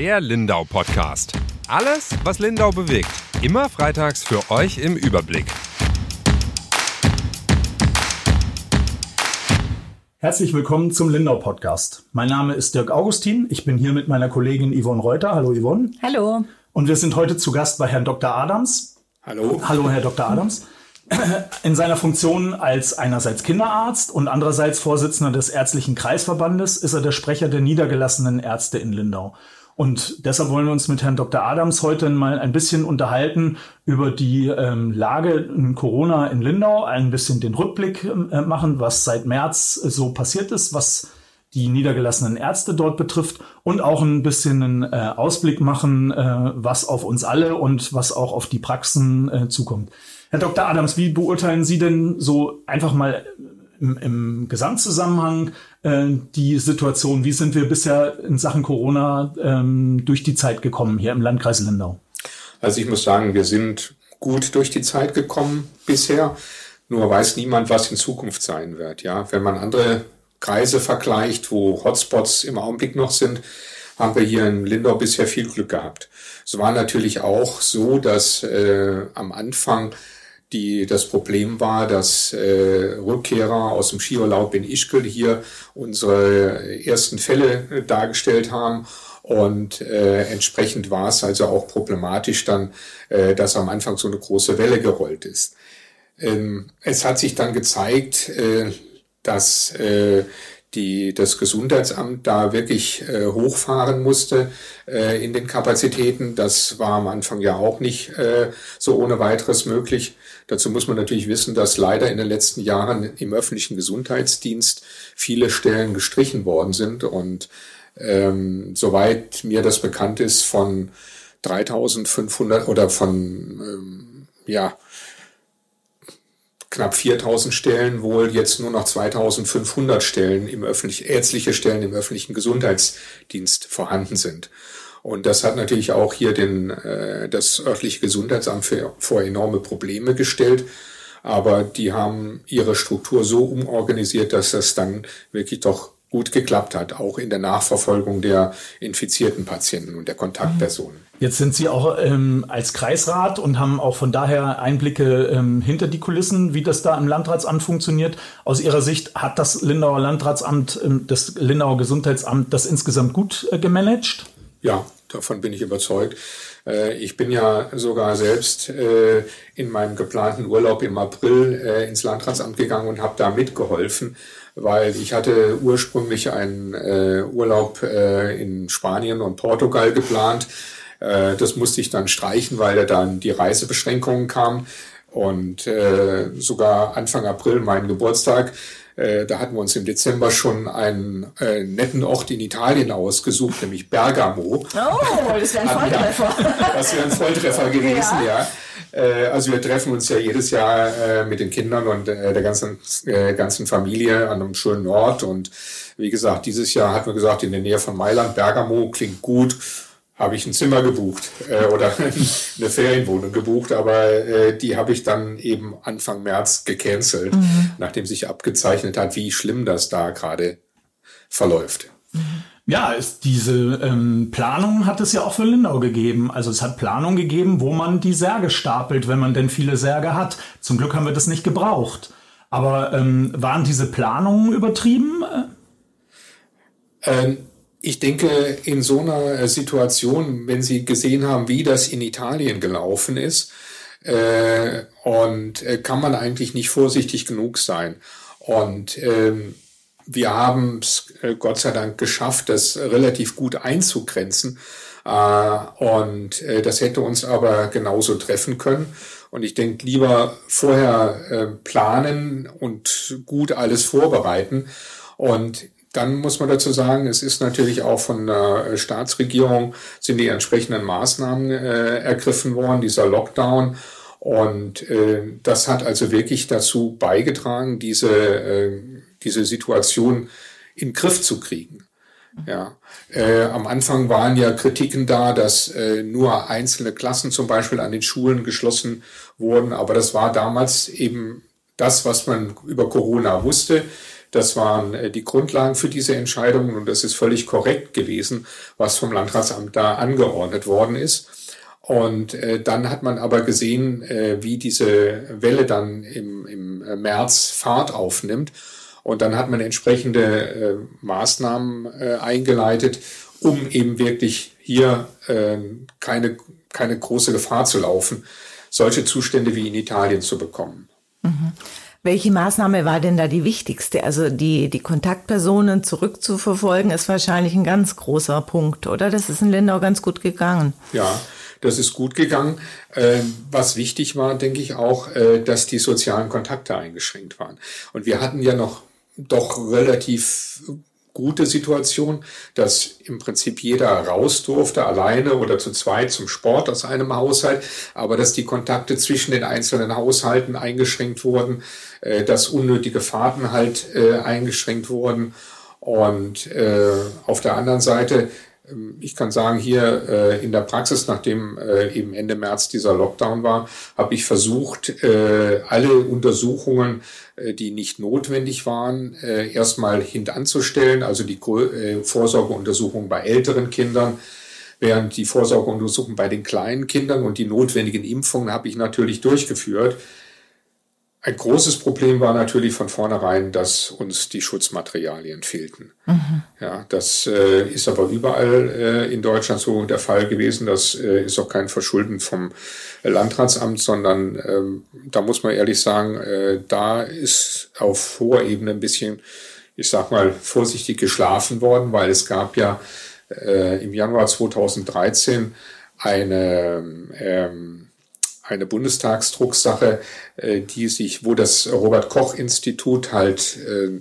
Der Lindau Podcast. Alles, was Lindau bewegt. Immer freitags für euch im Überblick. Herzlich willkommen zum Lindau Podcast. Mein Name ist Dirk Augustin. Ich bin hier mit meiner Kollegin Yvonne Reuter. Hallo Yvonne. Hallo. Und wir sind heute zu Gast bei Herrn Dr. Adams. Hallo. Hallo, Herr Dr. Adams. In seiner Funktion als einerseits Kinderarzt und andererseits Vorsitzender des Ärztlichen Kreisverbandes ist er der Sprecher der niedergelassenen Ärzte in Lindau. Und deshalb wollen wir uns mit Herrn Dr. Adams heute mal ein bisschen unterhalten über die ähm, Lage in Corona in Lindau, ein bisschen den Rückblick äh, machen, was seit März so passiert ist, was die niedergelassenen Ärzte dort betrifft und auch ein bisschen einen äh, Ausblick machen, äh, was auf uns alle und was auch auf die Praxen äh, zukommt. Herr Dr. Adams, wie beurteilen Sie denn so einfach mal im, im Gesamtzusammenhang äh, die Situation? Wie sind wir bisher in Sachen Corona ähm, durch die Zeit gekommen hier im Landkreis Lindau? Also ich muss sagen, wir sind gut durch die Zeit gekommen bisher. Nur weiß niemand, was in Zukunft sein wird. Ja, wenn man andere Kreise vergleicht, wo Hotspots im Augenblick noch sind, haben wir hier in Lindau bisher viel Glück gehabt. Es war natürlich auch so, dass äh, am Anfang die, das Problem war, dass äh, Rückkehrer aus dem Skiurlaub in Ischgl hier unsere ersten Fälle äh, dargestellt haben. Und äh, entsprechend war es also auch problematisch dann, äh, dass am Anfang so eine große Welle gerollt ist. Ähm, es hat sich dann gezeigt, äh, dass äh, die, das Gesundheitsamt da wirklich äh, hochfahren musste äh, in den Kapazitäten. Das war am Anfang ja auch nicht äh, so ohne weiteres möglich. Dazu muss man natürlich wissen, dass leider in den letzten Jahren im öffentlichen Gesundheitsdienst viele Stellen gestrichen worden sind. Und ähm, soweit mir das bekannt ist, von 3500 oder von ähm, ja, knapp 4000 Stellen wohl jetzt nur noch 2500 Stellen im öffentlichen, ärztliche Stellen im öffentlichen Gesundheitsdienst vorhanden sind. Und das hat natürlich auch hier den, äh, das örtliche Gesundheitsamt für, vor enorme Probleme gestellt. Aber die haben ihre Struktur so umorganisiert, dass das dann wirklich doch gut geklappt hat, auch in der Nachverfolgung der infizierten Patienten und der Kontaktpersonen. Jetzt sind Sie auch ähm, als Kreisrat und haben auch von daher Einblicke ähm, hinter die Kulissen, wie das da im Landratsamt funktioniert. Aus Ihrer Sicht hat das Lindauer Landratsamt, ähm, das Lindauer Gesundheitsamt das insgesamt gut äh, gemanagt? Ja, davon bin ich überzeugt. Äh, ich bin ja sogar selbst äh, in meinem geplanten Urlaub im April äh, ins Landratsamt gegangen und habe da mitgeholfen weil ich hatte ursprünglich einen äh, Urlaub äh, in Spanien und Portugal geplant. Äh, das musste ich dann streichen, weil da dann die Reisebeschränkungen kamen. Und äh, sogar Anfang April, mein Geburtstag, äh, da hatten wir uns im Dezember schon einen äh, netten Ort in Italien ausgesucht, nämlich Bergamo. Oh, das wäre ein Volltreffer. das wäre ein Volltreffer gewesen, ja. ja. Äh, also wir treffen uns ja jedes Jahr äh, mit den Kindern und der ganzen, ganzen Familie an einem schönen Ort. Und wie gesagt, dieses Jahr hatten wir gesagt, in der Nähe von Mailand, Bergamo, klingt gut habe ich ein Zimmer gebucht äh, oder eine Ferienwohnung gebucht, aber äh, die habe ich dann eben Anfang März gecancelt, mhm. nachdem sich abgezeichnet hat, wie schlimm das da gerade verläuft. Mhm. Ja, ist diese ähm, Planung hat es ja auch für Lindau gegeben. Also es hat Planung gegeben, wo man die Särge stapelt, wenn man denn viele Särge hat. Zum Glück haben wir das nicht gebraucht. Aber ähm, waren diese Planungen übertrieben? Ähm, ich denke, in so einer Situation, wenn Sie gesehen haben, wie das in Italien gelaufen ist, äh, und äh, kann man eigentlich nicht vorsichtig genug sein. Und ähm, wir haben es äh, Gott sei Dank geschafft, das relativ gut einzugrenzen. Äh, und äh, das hätte uns aber genauso treffen können. Und ich denke, lieber vorher äh, planen und gut alles vorbereiten. Und dann muss man dazu sagen, es ist natürlich auch von der Staatsregierung sind die entsprechenden Maßnahmen äh, ergriffen worden, dieser Lockdown. Und äh, das hat also wirklich dazu beigetragen, diese, äh, diese Situation in Griff zu kriegen. Ja, äh, am Anfang waren ja Kritiken da, dass äh, nur einzelne Klassen zum Beispiel an den Schulen geschlossen wurden, aber das war damals eben das, was man über Corona wusste. Das waren äh, die Grundlagen für diese Entscheidungen und das ist völlig korrekt gewesen, was vom Landratsamt da angeordnet worden ist. Und äh, dann hat man aber gesehen, äh, wie diese Welle dann im, im März Fahrt aufnimmt. Und dann hat man entsprechende äh, Maßnahmen äh, eingeleitet, um eben wirklich hier äh, keine, keine große Gefahr zu laufen, solche Zustände wie in Italien zu bekommen. Mhm. Welche Maßnahme war denn da die wichtigste? Also die, die Kontaktpersonen zurückzuverfolgen, ist wahrscheinlich ein ganz großer Punkt, oder? Das ist in Lindau ganz gut gegangen. Ja, das ist gut gegangen. Ähm, was wichtig war, denke ich auch, äh, dass die sozialen Kontakte eingeschränkt waren. Und wir hatten ja noch doch relativ gute Situation, dass im Prinzip jeder raus durfte, alleine oder zu zweit zum Sport aus einem Haushalt, aber dass die Kontakte zwischen den einzelnen Haushalten eingeschränkt wurden, äh, dass unnötige Fahrten halt äh, eingeschränkt wurden. Und äh, auf der anderen Seite ich kann sagen, hier äh, in der Praxis, nachdem äh, eben Ende März dieser Lockdown war, habe ich versucht, äh, alle Untersuchungen, die nicht notwendig waren, erstmal hintanzustellen, also die Vorsorgeuntersuchungen bei älteren Kindern, während die Vorsorgeuntersuchungen bei den kleinen Kindern und die notwendigen Impfungen habe ich natürlich durchgeführt. Ein großes Problem war natürlich von vornherein, dass uns die Schutzmaterialien fehlten. Mhm. Ja, das äh, ist aber überall äh, in Deutschland so der Fall gewesen. Das äh, ist auch kein Verschulden vom Landratsamt, sondern ähm, da muss man ehrlich sagen, äh, da ist auf hoher Ebene ein bisschen, ich sag mal, vorsichtig geschlafen worden, weil es gab ja äh, im Januar 2013 eine ähm, eine Bundestagsdrucksache, äh, die sich, wo das Robert Koch Institut halt äh,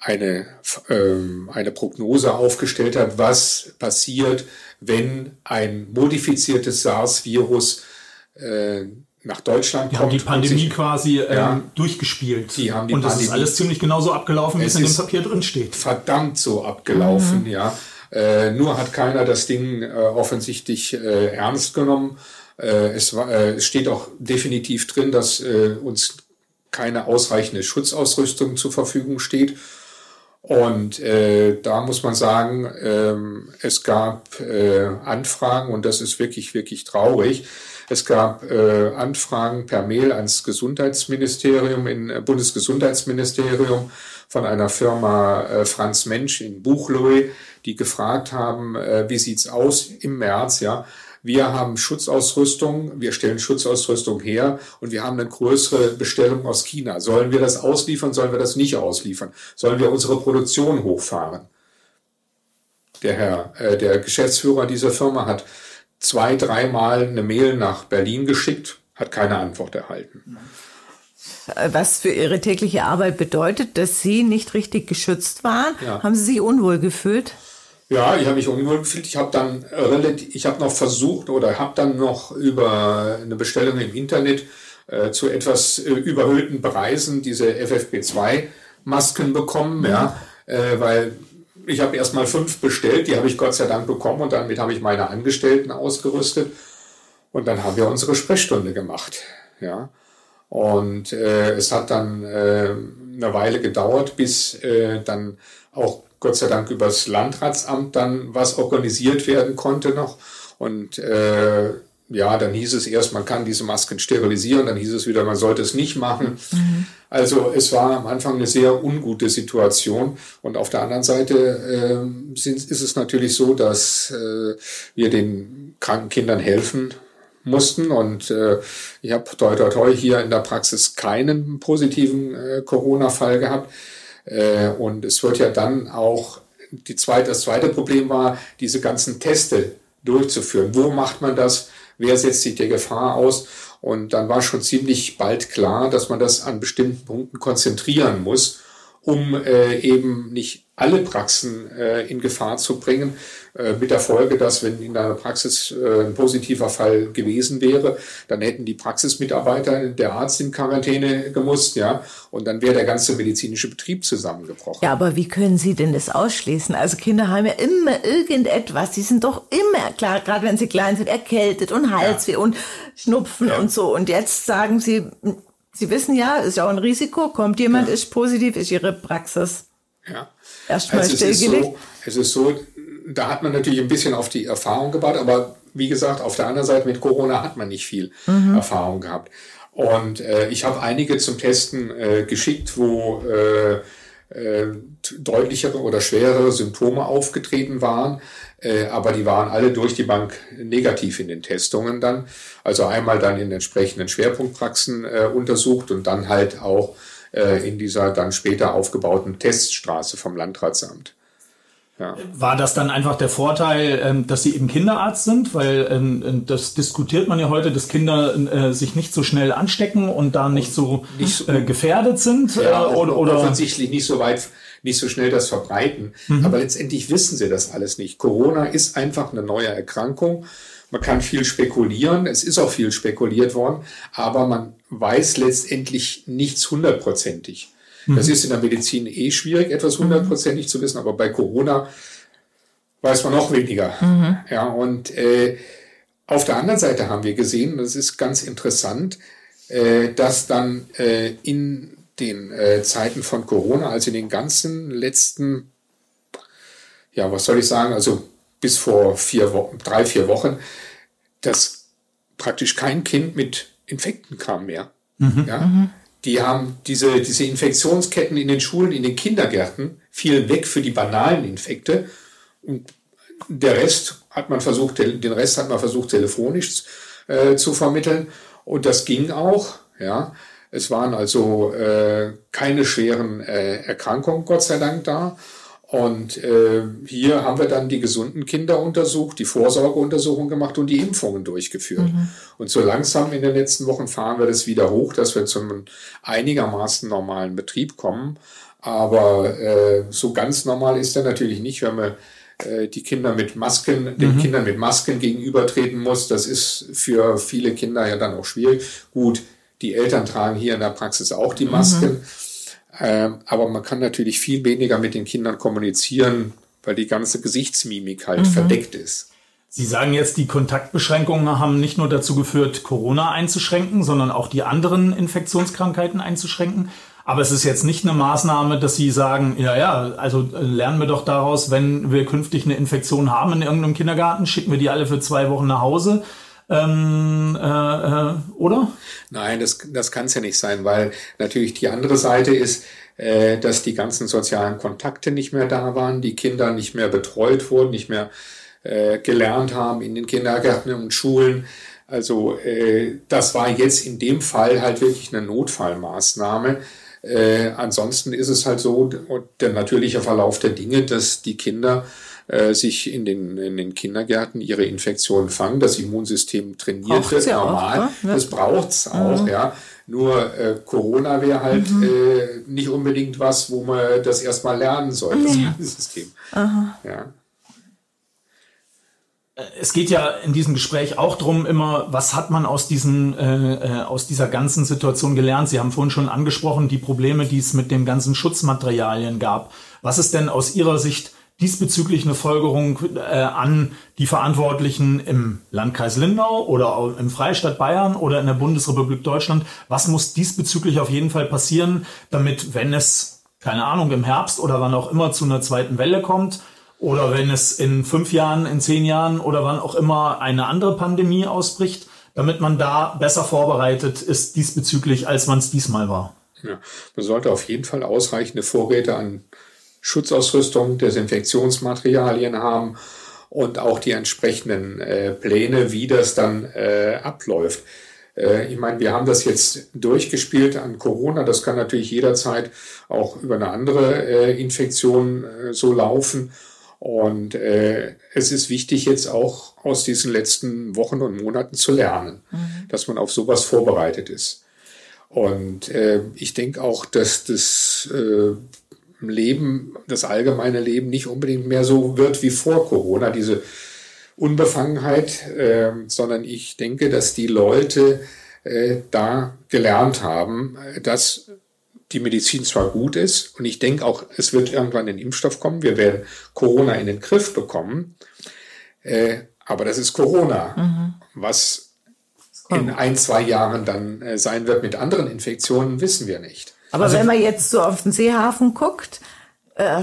eine, ähm, eine Prognose aufgestellt hat, was passiert, wenn ein modifiziertes SARS-Virus äh, nach Deutschland die kommt. Haben die Pandemie sich, quasi ähm, ja, durchgespielt. Die haben die und das Pandemie, ist alles ziemlich genauso abgelaufen, wie es in dem Papier drin steht. Verdammt so abgelaufen, mhm. ja. Äh, nur hat keiner das Ding äh, offensichtlich äh, ernst genommen. Äh, es, war, äh, es steht auch definitiv drin, dass äh, uns keine ausreichende Schutzausrüstung zur Verfügung steht. Und äh, da muss man sagen, ähm, es gab äh, Anfragen und das ist wirklich, wirklich traurig. Es gab äh, Anfragen per Mail ans Gesundheitsministerium, in äh, Bundesgesundheitsministerium von einer Firma äh, Franz Mensch in Buchloe, die gefragt haben, äh, wie sieht's aus im März, ja, wir haben Schutzausrüstung, wir stellen Schutzausrüstung her und wir haben eine größere Bestellung aus China. Sollen wir das ausliefern, sollen wir das nicht ausliefern? Sollen wir unsere Produktion hochfahren? Der Herr, äh, der Geschäftsführer dieser Firma hat zwei, dreimal eine Mail nach Berlin geschickt, hat keine Antwort erhalten. Was für Ihre tägliche Arbeit bedeutet, dass Sie nicht richtig geschützt waren? Ja. Haben Sie sich unwohl gefühlt? Ja, ich habe mich unwohl gefühlt. Ich habe dann relativ, ich habe noch versucht oder habe dann noch über eine Bestellung im Internet äh, zu etwas äh, überhöhten Preisen diese FFP2-Masken bekommen, ja, äh, weil ich habe erstmal fünf bestellt, die habe ich Gott sei Dank bekommen und damit habe ich meine Angestellten ausgerüstet und dann haben wir unsere Sprechstunde gemacht, ja. Und äh, es hat dann äh, eine Weile gedauert, bis äh, dann auch Gott sei Dank übers Landratsamt dann was organisiert werden konnte noch. Und äh, ja, dann hieß es erst, man kann diese Masken sterilisieren, dann hieß es wieder, man sollte es nicht machen. Mhm. Also es war am Anfang eine sehr ungute Situation. Und auf der anderen Seite äh, sind, ist es natürlich so, dass äh, wir den kranken Kindern helfen mussten. Und äh, ich habe toi toi toi hier in der Praxis keinen positiven äh, Corona-Fall gehabt. Äh, und es wird ja dann auch, die zweite, das zweite Problem war, diese ganzen Teste durchzuführen. Wo macht man das? Wer setzt sich der Gefahr aus? Und dann war schon ziemlich bald klar, dass man das an bestimmten Punkten konzentrieren muss, um äh, eben nicht alle Praxen äh, in Gefahr zu bringen, äh, mit der Folge, dass wenn in einer Praxis äh, ein positiver Fall gewesen wäre, dann hätten die Praxismitarbeiter, der Arzt in Quarantäne gemusst, ja, und dann wäre der ganze medizinische Betrieb zusammengebrochen. Ja, aber wie können Sie denn das ausschließen? Also Kinder haben ja immer irgendetwas, die sind doch immer, klar, gerade wenn sie klein sind, erkältet und Halsweh ja. und Schnupfen ja. und so. Und jetzt sagen Sie, Sie wissen ja, ist ja auch ein Risiko, kommt jemand, ja. ist positiv, ist Ihre Praxis ja. erstmal also stillgelegt. So, es ist so, da hat man natürlich ein bisschen auf die Erfahrung gebaut, aber wie gesagt, auf der anderen Seite mit Corona hat man nicht viel mhm. Erfahrung gehabt. Und äh, ich habe einige zum Testen äh, geschickt, wo äh, äh, deutlichere oder schwerere Symptome aufgetreten waren, äh, aber die waren alle durch die Bank negativ in den Testungen dann. Also einmal dann in entsprechenden Schwerpunktpraxen äh, untersucht und dann halt auch äh, in dieser dann später aufgebauten Teststraße vom Landratsamt. Ja. War das dann einfach der Vorteil, ähm, dass Sie eben Kinderarzt sind? Weil ähm, das diskutiert man ja heute, dass Kinder äh, sich nicht so schnell anstecken und da nicht so, nicht so äh, gefährdet sind. Ja, oder, oder offensichtlich nicht so weit, nicht so schnell das verbreiten. Mhm. Aber letztendlich wissen sie das alles nicht. Corona ist einfach eine neue Erkrankung. Man kann viel spekulieren. Es ist auch viel spekuliert worden. Aber man weiß letztendlich nichts hundertprozentig. Das mhm. ist in der Medizin eh schwierig, etwas hundertprozentig zu wissen, aber bei Corona weiß man noch weniger. Mhm. Ja, und äh, auf der anderen Seite haben wir gesehen, das ist ganz interessant, äh, dass dann äh, in den äh, Zeiten von Corona, also in den ganzen letzten, ja, was soll ich sagen, also bis vor vier Wochen, drei, vier Wochen, dass praktisch kein Kind mit Infekten kam mehr. Mhm. Ja? Mhm. Die haben diese, diese Infektionsketten in den Schulen, in den Kindergärten, fielen weg für die banalen Infekte. Und der Rest hat man versucht, den Rest hat man versucht, telefonisch äh, zu vermitteln. Und das ging auch, ja. Es waren also äh, keine schweren äh, Erkrankungen, Gott sei Dank, da. Und äh, hier haben wir dann die gesunden Kinder untersucht, die Vorsorgeuntersuchung gemacht und die Impfungen durchgeführt. Mhm. Und so langsam in den letzten Wochen fahren wir das wieder hoch, dass wir zum einigermaßen normalen Betrieb kommen. Aber äh, so ganz normal ist er natürlich nicht, wenn man äh, die Kinder mit Masken, den mhm. Kindern mit Masken gegenübertreten muss. Das ist für viele Kinder ja dann auch schwierig. Gut, die Eltern tragen hier in der Praxis auch die Masken. Mhm. Ähm, aber man kann natürlich viel weniger mit den Kindern kommunizieren, weil die ganze Gesichtsmimik halt mhm. verdeckt ist. Sie sagen jetzt, die Kontaktbeschränkungen haben nicht nur dazu geführt, Corona einzuschränken, sondern auch die anderen Infektionskrankheiten einzuschränken. Aber es ist jetzt nicht eine Maßnahme, dass Sie sagen, ja, ja, also äh, lernen wir doch daraus, wenn wir künftig eine Infektion haben in irgendeinem Kindergarten, schicken wir die alle für zwei Wochen nach Hause ähm, äh, äh, oder? Nein, das, das kann es ja nicht sein, weil natürlich die andere Seite ist, äh, dass die ganzen sozialen Kontakte nicht mehr da waren, die Kinder nicht mehr betreut wurden, nicht mehr äh, gelernt haben in den Kindergärten und Schulen. Also äh, das war jetzt in dem Fall halt wirklich eine Notfallmaßnahme. Äh, ansonsten ist es halt so, der natürliche Verlauf der Dinge, dass die Kinder äh, sich in den, in den Kindergärten ihre Infektionen fangen. Das Immunsystem trainiert wird normal. Auch, ne? Das braucht's auch, mhm. ja. Nur äh, Corona wäre halt mhm. äh, nicht unbedingt was, wo man das erstmal lernen sollte, das Immunsystem. Ja. Es geht ja in diesem Gespräch auch drum immer, was hat man aus, diesen, äh, äh, aus dieser ganzen Situation gelernt? Sie haben vorhin schon angesprochen, die Probleme, die es mit den ganzen Schutzmaterialien gab. Was ist denn aus Ihrer Sicht diesbezüglich eine Folgerung äh, an die Verantwortlichen im Landkreis Lindau oder im Freistaat Bayern oder in der Bundesrepublik Deutschland. Was muss diesbezüglich auf jeden Fall passieren, damit, wenn es, keine Ahnung, im Herbst oder wann auch immer zu einer zweiten Welle kommt, oder wenn es in fünf Jahren, in zehn Jahren oder wann auch immer eine andere Pandemie ausbricht, damit man da besser vorbereitet ist diesbezüglich, als man es diesmal war. Ja, man sollte auf jeden Fall ausreichende Vorräte an Schutzausrüstung, Desinfektionsmaterialien haben und auch die entsprechenden äh, Pläne, wie das dann äh, abläuft. Äh, ich meine, wir haben das jetzt durchgespielt an Corona. Das kann natürlich jederzeit auch über eine andere äh, Infektion äh, so laufen. Und äh, es ist wichtig, jetzt auch aus diesen letzten Wochen und Monaten zu lernen, mhm. dass man auf sowas vorbereitet ist. Und ich denke auch, dass das Leben, das allgemeine Leben nicht unbedingt mehr so wird wie vor Corona, diese Unbefangenheit, äh, sondern ich denke, dass die Leute äh, da gelernt haben, dass die Medizin zwar gut ist und ich denke auch, es wird irgendwann ein Impfstoff kommen, wir werden Corona in den Griff bekommen, äh, aber das ist Corona. Mhm. Was in ein, zwei Jahren dann äh, sein wird mit anderen Infektionen, wissen wir nicht. Aber also, wenn man jetzt so auf den Seehafen guckt, äh,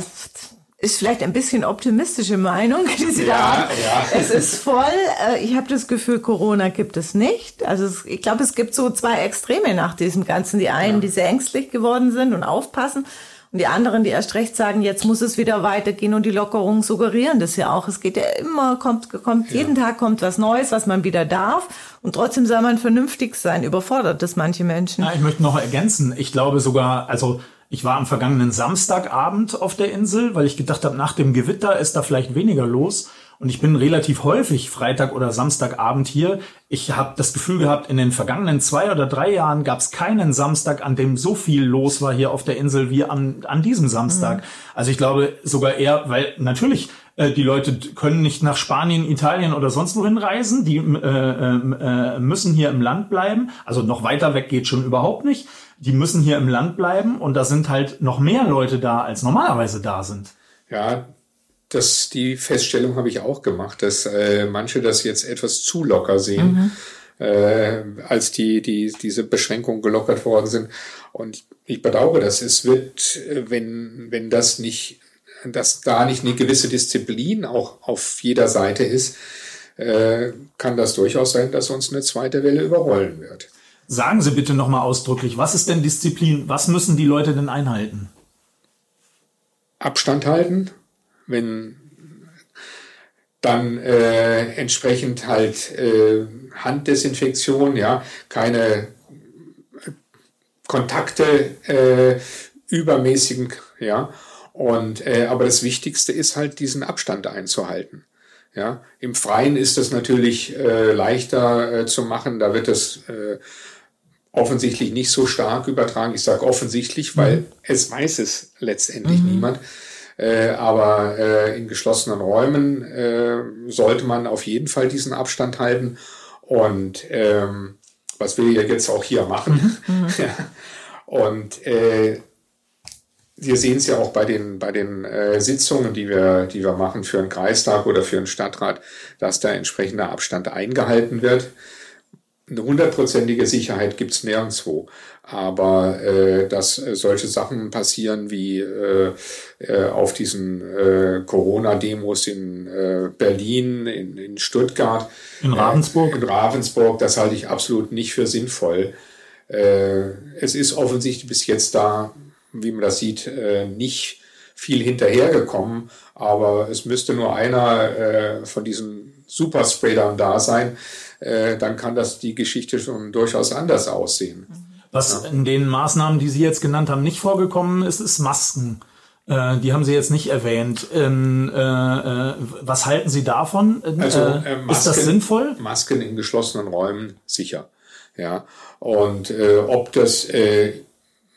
ist vielleicht ein bisschen optimistische Meinung, die Sie ja, da haben. Ja. Es ist voll. Äh, ich habe das Gefühl, Corona gibt es nicht. Also es, ich glaube, es gibt so zwei Extreme nach diesem Ganzen. Die einen, ja. die sehr ängstlich geworden sind und aufpassen. Und die anderen, die erst recht sagen, jetzt muss es wieder weitergehen und die Lockerungen suggerieren das ja auch. Es geht ja immer, kommt, kommt, ja. jeden Tag kommt was Neues, was man wieder darf. Und trotzdem soll man vernünftig sein. Überfordert das manche Menschen. Ja, ich möchte noch ergänzen. Ich glaube sogar, also, ich war am vergangenen Samstagabend auf der Insel, weil ich gedacht habe, nach dem Gewitter ist da vielleicht weniger los. Und ich bin relativ häufig Freitag oder Samstagabend hier. Ich habe das Gefühl gehabt, in den vergangenen zwei oder drei Jahren gab es keinen Samstag, an dem so viel los war hier auf der Insel wie an, an diesem Samstag. Mhm. Also ich glaube sogar eher, weil natürlich äh, die Leute können nicht nach Spanien, Italien oder sonst wohin reisen. Die äh, äh, äh, müssen hier im Land bleiben. Also noch weiter weg geht schon überhaupt nicht. Die müssen hier im Land bleiben und da sind halt noch mehr Leute da, als normalerweise da sind. Ja, das, die Feststellung habe ich auch gemacht, dass äh, manche das jetzt etwas zu locker sehen, mhm. äh, als die, die, diese Beschränkungen gelockert worden sind. Und ich bedauere das. Es wird, wenn, wenn das nicht, dass da nicht eine gewisse Disziplin auch auf jeder Seite ist, äh, kann das durchaus sein, dass uns eine zweite Welle überrollen wird. Sagen Sie bitte nochmal ausdrücklich, was ist denn Disziplin? Was müssen die Leute denn einhalten? Abstand halten, wenn dann äh, entsprechend halt äh, Handdesinfektion, ja, keine Kontakte äh, übermäßigen, ja. Und äh, aber das Wichtigste ist halt diesen Abstand einzuhalten. Ja, im Freien ist das natürlich äh, leichter äh, zu machen. Da wird es äh, offensichtlich nicht so stark übertragen. Ich sage offensichtlich, weil mhm. es weiß es letztendlich mhm. niemand. Äh, aber äh, in geschlossenen Räumen äh, sollte man auf jeden Fall diesen Abstand halten. Und ähm, was wir ja jetzt auch hier machen. Mhm. mhm. ja. Und äh, wir sehen es ja auch bei den, bei den äh, Sitzungen, die wir, die wir machen für einen Kreistag oder für einen Stadtrat, dass da entsprechender Abstand eingehalten wird. Eine hundertprozentige Sicherheit gibt's nirgendwo. Aber äh, dass äh, solche Sachen passieren wie äh, äh, auf diesen äh, Corona-Demos in äh, Berlin, in, in Stuttgart, in Ravensburg. Äh, in Ravensburg, das halte ich absolut nicht für sinnvoll. Äh, es ist offensichtlich bis jetzt da, wie man das sieht, äh, nicht viel hinterhergekommen, aber es müsste nur einer äh, von diesen Superspreadern da sein, äh, dann kann das die Geschichte schon durchaus anders aussehen. Was ja. in den Maßnahmen, die Sie jetzt genannt haben, nicht vorgekommen ist, ist Masken. Äh, die haben Sie jetzt nicht erwähnt. Ähm, äh, äh, was halten Sie davon? Also, äh, Masken, ist das sinnvoll? Masken in geschlossenen Räumen sicher. Ja. Und äh, ob das äh,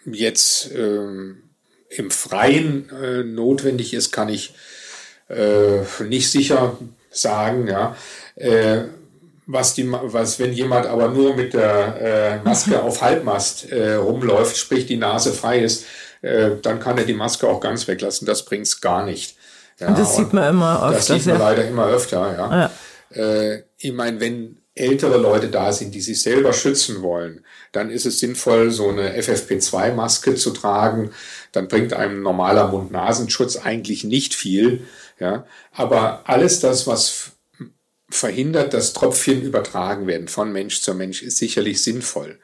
jetzt ähm, im Freien notwendig ist, kann ich nicht sicher sagen. Ja was die, was, wenn jemand aber nur mit der äh, Maske auf Halbmast äh, rumläuft, sprich die Nase frei ist, äh, dann kann er die Maske auch ganz weglassen. Das bringt's gar nicht. Ja, und das sieht man immer öfter. Das sieht man ja. leider immer öfter, ja. ja. Äh, ich meine, wenn ältere Leute da sind, die sich selber schützen wollen, dann ist es sinnvoll, so eine FFP2-Maske zu tragen. Dann bringt einem normaler Mund-Nasenschutz eigentlich nicht viel. Ja, aber alles das, was verhindert, dass Tröpfchen übertragen werden von Mensch zu Mensch, ist sicherlich sinnvoll.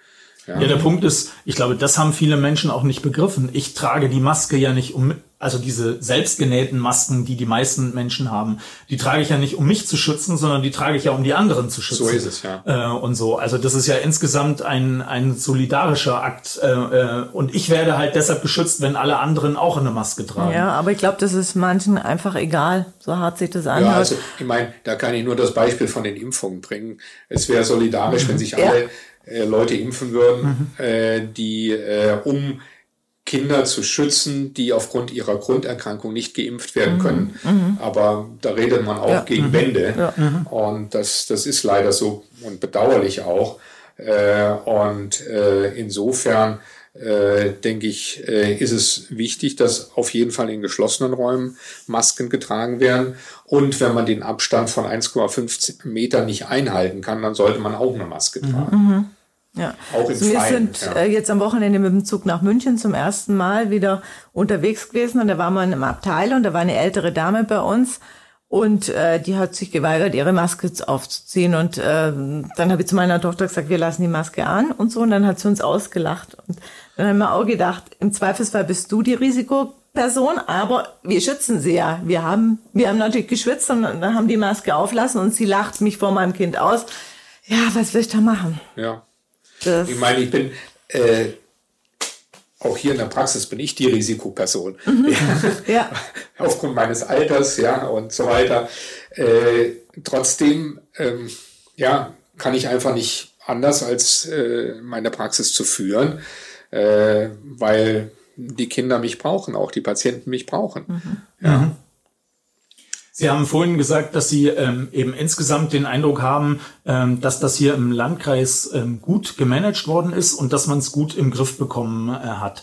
Ja. ja, der Punkt ist, ich glaube, das haben viele Menschen auch nicht begriffen. Ich trage die Maske ja nicht um, also diese selbstgenähten Masken, die die meisten Menschen haben, die trage ich ja nicht, um mich zu schützen, sondern die trage ich ja, um die anderen zu schützen. So ist es, ja. Äh, und so. Also das ist ja insgesamt ein, ein solidarischer Akt. Äh, äh, und ich werde halt deshalb geschützt, wenn alle anderen auch eine Maske tragen. Ja, aber ich glaube, das ist manchen einfach egal, so hart sich das anhört. Ja, also ich meine, da kann ich nur das Beispiel von den Impfungen bringen. Es wäre solidarisch, mhm. wenn sich alle ja äh, Leute impfen würden, mhm. äh, die äh, um Kinder zu schützen, die aufgrund ihrer Grunderkrankung nicht geimpft werden mhm. können. Mhm. Aber da redet man auch ja. gegen mhm. Wände. Ja. Mhm. Und das, das ist leider so und bedauerlich auch. Äh, und äh, insofern äh, denke ich, äh, ist es wichtig, dass auf jeden Fall in geschlossenen Räumen Masken getragen werden. Und wenn man den Abstand von 1,5 Meter nicht einhalten kann, dann sollte man auch eine Maske tragen. Mhm. Ja. Auch also wir Freien, sind ja. äh, jetzt am Wochenende mit dem Zug nach München zum ersten Mal wieder unterwegs gewesen und da waren wir in einem Abteil und da war eine ältere Dame bei uns und äh, die hat sich geweigert, ihre Maske aufzuziehen. Und äh, dann habe ich zu meiner Tochter gesagt, wir lassen die Maske an und so. Und dann hat sie uns ausgelacht. Und dann haben wir auch gedacht, im Zweifelsfall bist du die Risikoperson, aber wir schützen sie ja. Wir haben, wir haben natürlich geschwitzt und dann haben die Maske auflassen und sie lacht mich vor meinem Kind aus. Ja, was will ich da machen? Ja. Das ich meine, ich bin äh, auch hier in der Praxis bin ich die Risikoperson. Mhm. Ja. ja. Aufgrund meines Alters, ja, und so weiter. Äh, trotzdem, ähm, ja, kann ich einfach nicht anders als äh, meine Praxis zu führen, äh, weil die Kinder mich brauchen, auch die Patienten mich brauchen. Mhm. Ja. Mhm. Sie haben vorhin gesagt, dass Sie ähm, eben insgesamt den Eindruck haben, ähm, dass das hier im Landkreis ähm, gut gemanagt worden ist und dass man es gut im Griff bekommen äh, hat.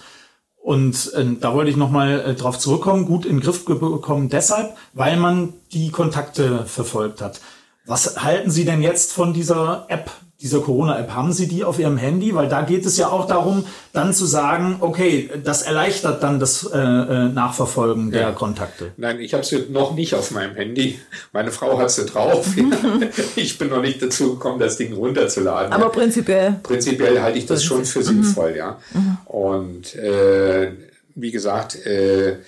Und äh, da wollte ich nochmal äh, drauf zurückkommen, gut in den Griff bekommen deshalb, weil man die Kontakte verfolgt hat. Was halten Sie denn jetzt von dieser App, dieser Corona-App, haben Sie die auf Ihrem Handy? Weil da geht es ja auch darum, dann zu sagen, okay, das erleichtert dann das äh, äh Nachverfolgen der ja. Kontakte. Nein, ich habe sie noch nicht auf meinem Handy. Meine Frau hat sie drauf. ich bin noch nicht dazu gekommen, das Ding runterzuladen. Aber prinzipiell. Prinzipiell halte ich das schon für mhm. sinnvoll, ja. Mhm. Und äh, wie gesagt, äh,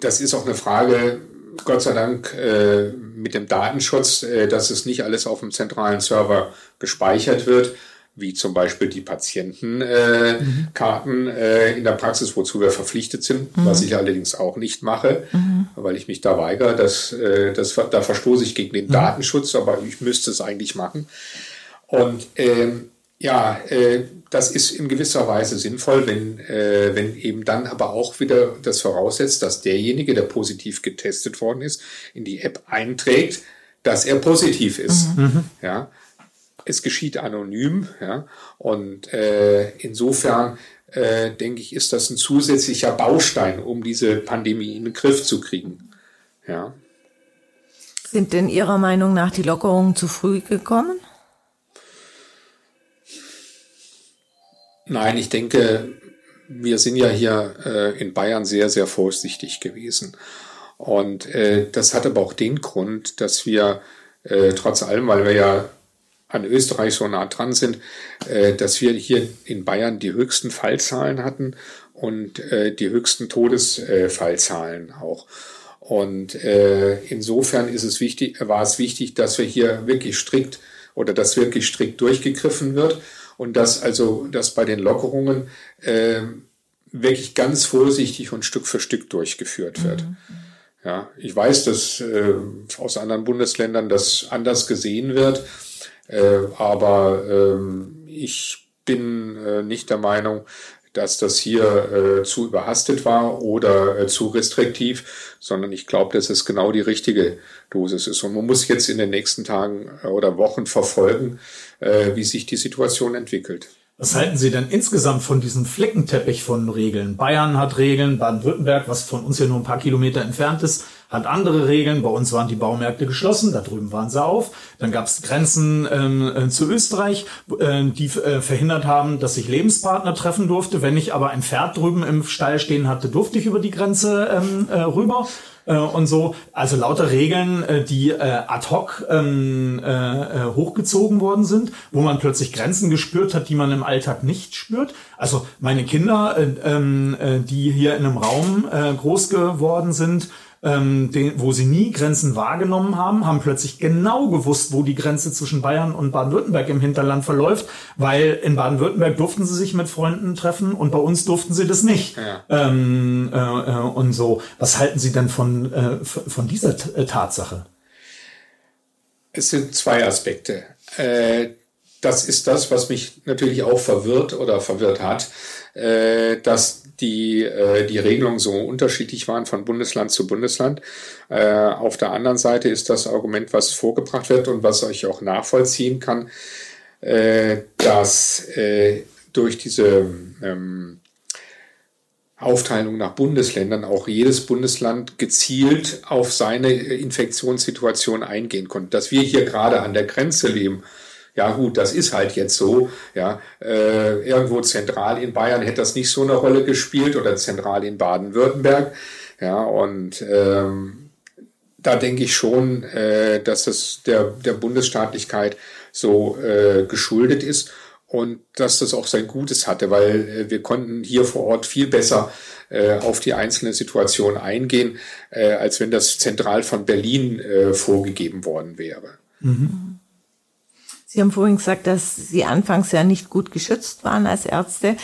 das ist auch eine Frage, Gott sei Dank äh, mit dem Datenschutz, äh, dass es nicht alles auf dem zentralen Server gespeichert wird, wie zum Beispiel die Patientenkarten äh, mhm. in der Praxis, wozu wir verpflichtet sind, mhm. was ich allerdings auch nicht mache, mhm. weil ich mich da weigere. Das, äh, das, da verstoße ich gegen den mhm. Datenschutz, aber ich müsste es eigentlich machen. Und ähm, ja, äh, das ist in gewisser Weise sinnvoll, wenn, äh, wenn eben dann aber auch wieder das voraussetzt, dass derjenige, der positiv getestet worden ist, in die App einträgt, dass er positiv ist. Mhm. mhm. Ja, es geschieht anonym. Ja, und äh, insofern äh, denke ich, ist das ein zusätzlicher Baustein, um diese Pandemie in den Griff zu kriegen. Ja. Sind denn Ihrer Meinung nach die Lockerungen zu früh gekommen? Nein, ich denke, wir sind ja hier äh, in Bayern sehr, sehr vorsichtig gewesen. Und äh, das hat aber auch den Grund, dass wir äh, trotz allem, weil wir ja an Österreich so nah dran sind, äh, dass wir hier in Bayern die höchsten Fallzahlen hatten und äh, die höchsten Todesfallzahlen auch. Und äh, insofern ist es wichtig, war es wichtig, dass wir hier wirklich strikt oder dass wirklich strikt durchgegriffen wird und dass also dass bei den Lockerungen äh, wirklich ganz vorsichtig und Stück für Stück durchgeführt wird. Mhm. Ja, ich weiß, dass äh, aus anderen Bundesländern das anders gesehen wird, äh, aber äh, ich bin äh, nicht der Meinung, dass das hier äh, zu überhastet war oder äh, zu restriktiv, sondern ich glaube, dass es genau die richtige Dosis ist. Und man muss jetzt in den nächsten Tagen äh, oder Wochen verfolgen, äh, wie sich die Situation entwickelt. Was halten Sie denn insgesamt von diesem Flickenteppich von Regeln? Bayern hat Regeln, Baden-Württemberg, was von uns ja nur ein paar Kilometer entfernt ist, hat andere Regeln. Bei uns waren die Baumärkte geschlossen, da drüben waren sie auf. Dann gab es Grenzen ähm, äh, zu Österreich, äh, die äh, verhindert haben, dass ich Lebenspartner treffen durfte. Wenn ich aber ein Pferd drüben im Stall stehen hatte, durfte ich über die Grenze ähm, äh, rüber äh, und so. Also lauter Regeln, äh, die ad hoc ähm, äh, äh, hochgezogen worden sind, wo man plötzlich Grenzen gespürt hat, die man im Alltag nicht spürt. Also meine Kinder, äh, ähm, äh, die hier in einem Raum groß geworden sind, ähm, den, wo sie nie Grenzen wahrgenommen haben, haben plötzlich genau gewusst, wo die Grenze zwischen Bayern und Baden-Württemberg im Hinterland verläuft, weil in Baden-Württemberg durften sie sich mit Freunden treffen und bei uns durften sie das nicht. Ja. Ähm, äh, äh, und so. Was halten Sie denn von, äh, von dieser T äh, Tatsache? Es sind zwei Aspekte. Äh, das ist das, was mich natürlich auch verwirrt oder verwirrt hat, äh, dass die, äh, die Regelungen so unterschiedlich waren von Bundesland zu Bundesland. Äh, auf der anderen Seite ist das Argument, was vorgebracht wird und was ich auch nachvollziehen kann, äh, dass äh, durch diese ähm, Aufteilung nach Bundesländern auch jedes Bundesland gezielt auf seine Infektionssituation eingehen konnte. Dass wir hier gerade an der Grenze leben, ja gut, das ist halt jetzt so. Ja, äh, irgendwo zentral in Bayern hätte das nicht so eine Rolle gespielt oder zentral in Baden-Württemberg. Ja, und ähm, da denke ich schon, äh, dass das der, der Bundesstaatlichkeit so äh, geschuldet ist und dass das auch sein Gutes hatte, weil äh, wir konnten hier vor Ort viel besser äh, auf die einzelne Situation eingehen, äh, als wenn das zentral von Berlin äh, vorgegeben worden wäre. Mhm. Sie haben vorhin gesagt, dass Sie anfangs ja nicht gut geschützt waren als Ärzte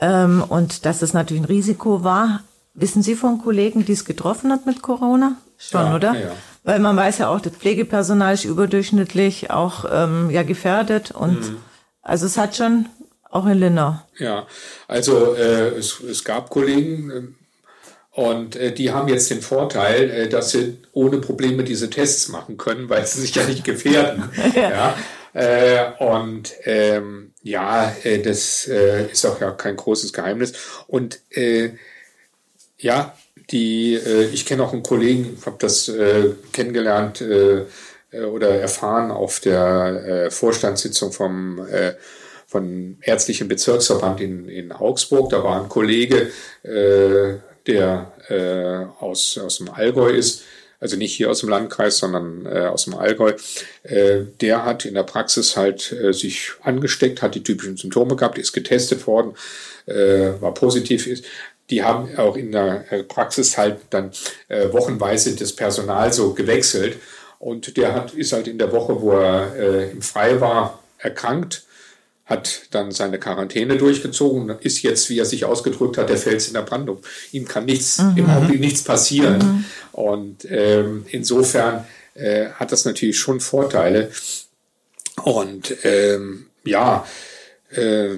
ähm, und dass es natürlich ein Risiko war. Wissen Sie von Kollegen, die es getroffen hat mit Corona? Schon, ja, oder? Ja. Weil man weiß ja auch, das Pflegepersonal ist überdurchschnittlich auch ähm, ja gefährdet und mhm. also es hat schon auch in Linner. Ja, also äh, es, es gab Kollegen äh, und äh, die haben jetzt den Vorteil, äh, dass sie ohne Probleme diese Tests machen können, weil sie sich ja nicht gefährden. ja. ja. Äh, und ähm, ja, äh, das äh, ist auch ja kein großes Geheimnis. Und äh, ja, die, äh, ich kenne auch einen Kollegen, habe das äh, kennengelernt oder erfahren auf der Vorstandssitzung vom von ärztlichen Bezirksverband in, in Augsburg. Da war ein Kollege, der aus, aus dem Allgäu ist, also nicht hier aus dem Landkreis, sondern äh, aus dem Allgäu, äh, der hat in der Praxis halt äh, sich angesteckt, hat die typischen Symptome gehabt, ist getestet worden, äh, war positiv, die haben auch in der äh, Praxis halt dann äh, wochenweise das Personal so gewechselt. Und der hat, ist halt in der Woche, wo er äh, im Frei war, erkrankt, hat dann seine Quarantäne durchgezogen und ist jetzt, wie er sich ausgedrückt hat, der Fels in der Brandung. Ihm kann nichts, mhm. im Augenblick nichts passieren. Mhm. Und ähm, insofern äh, hat das natürlich schon Vorteile. Und ähm, ja, äh,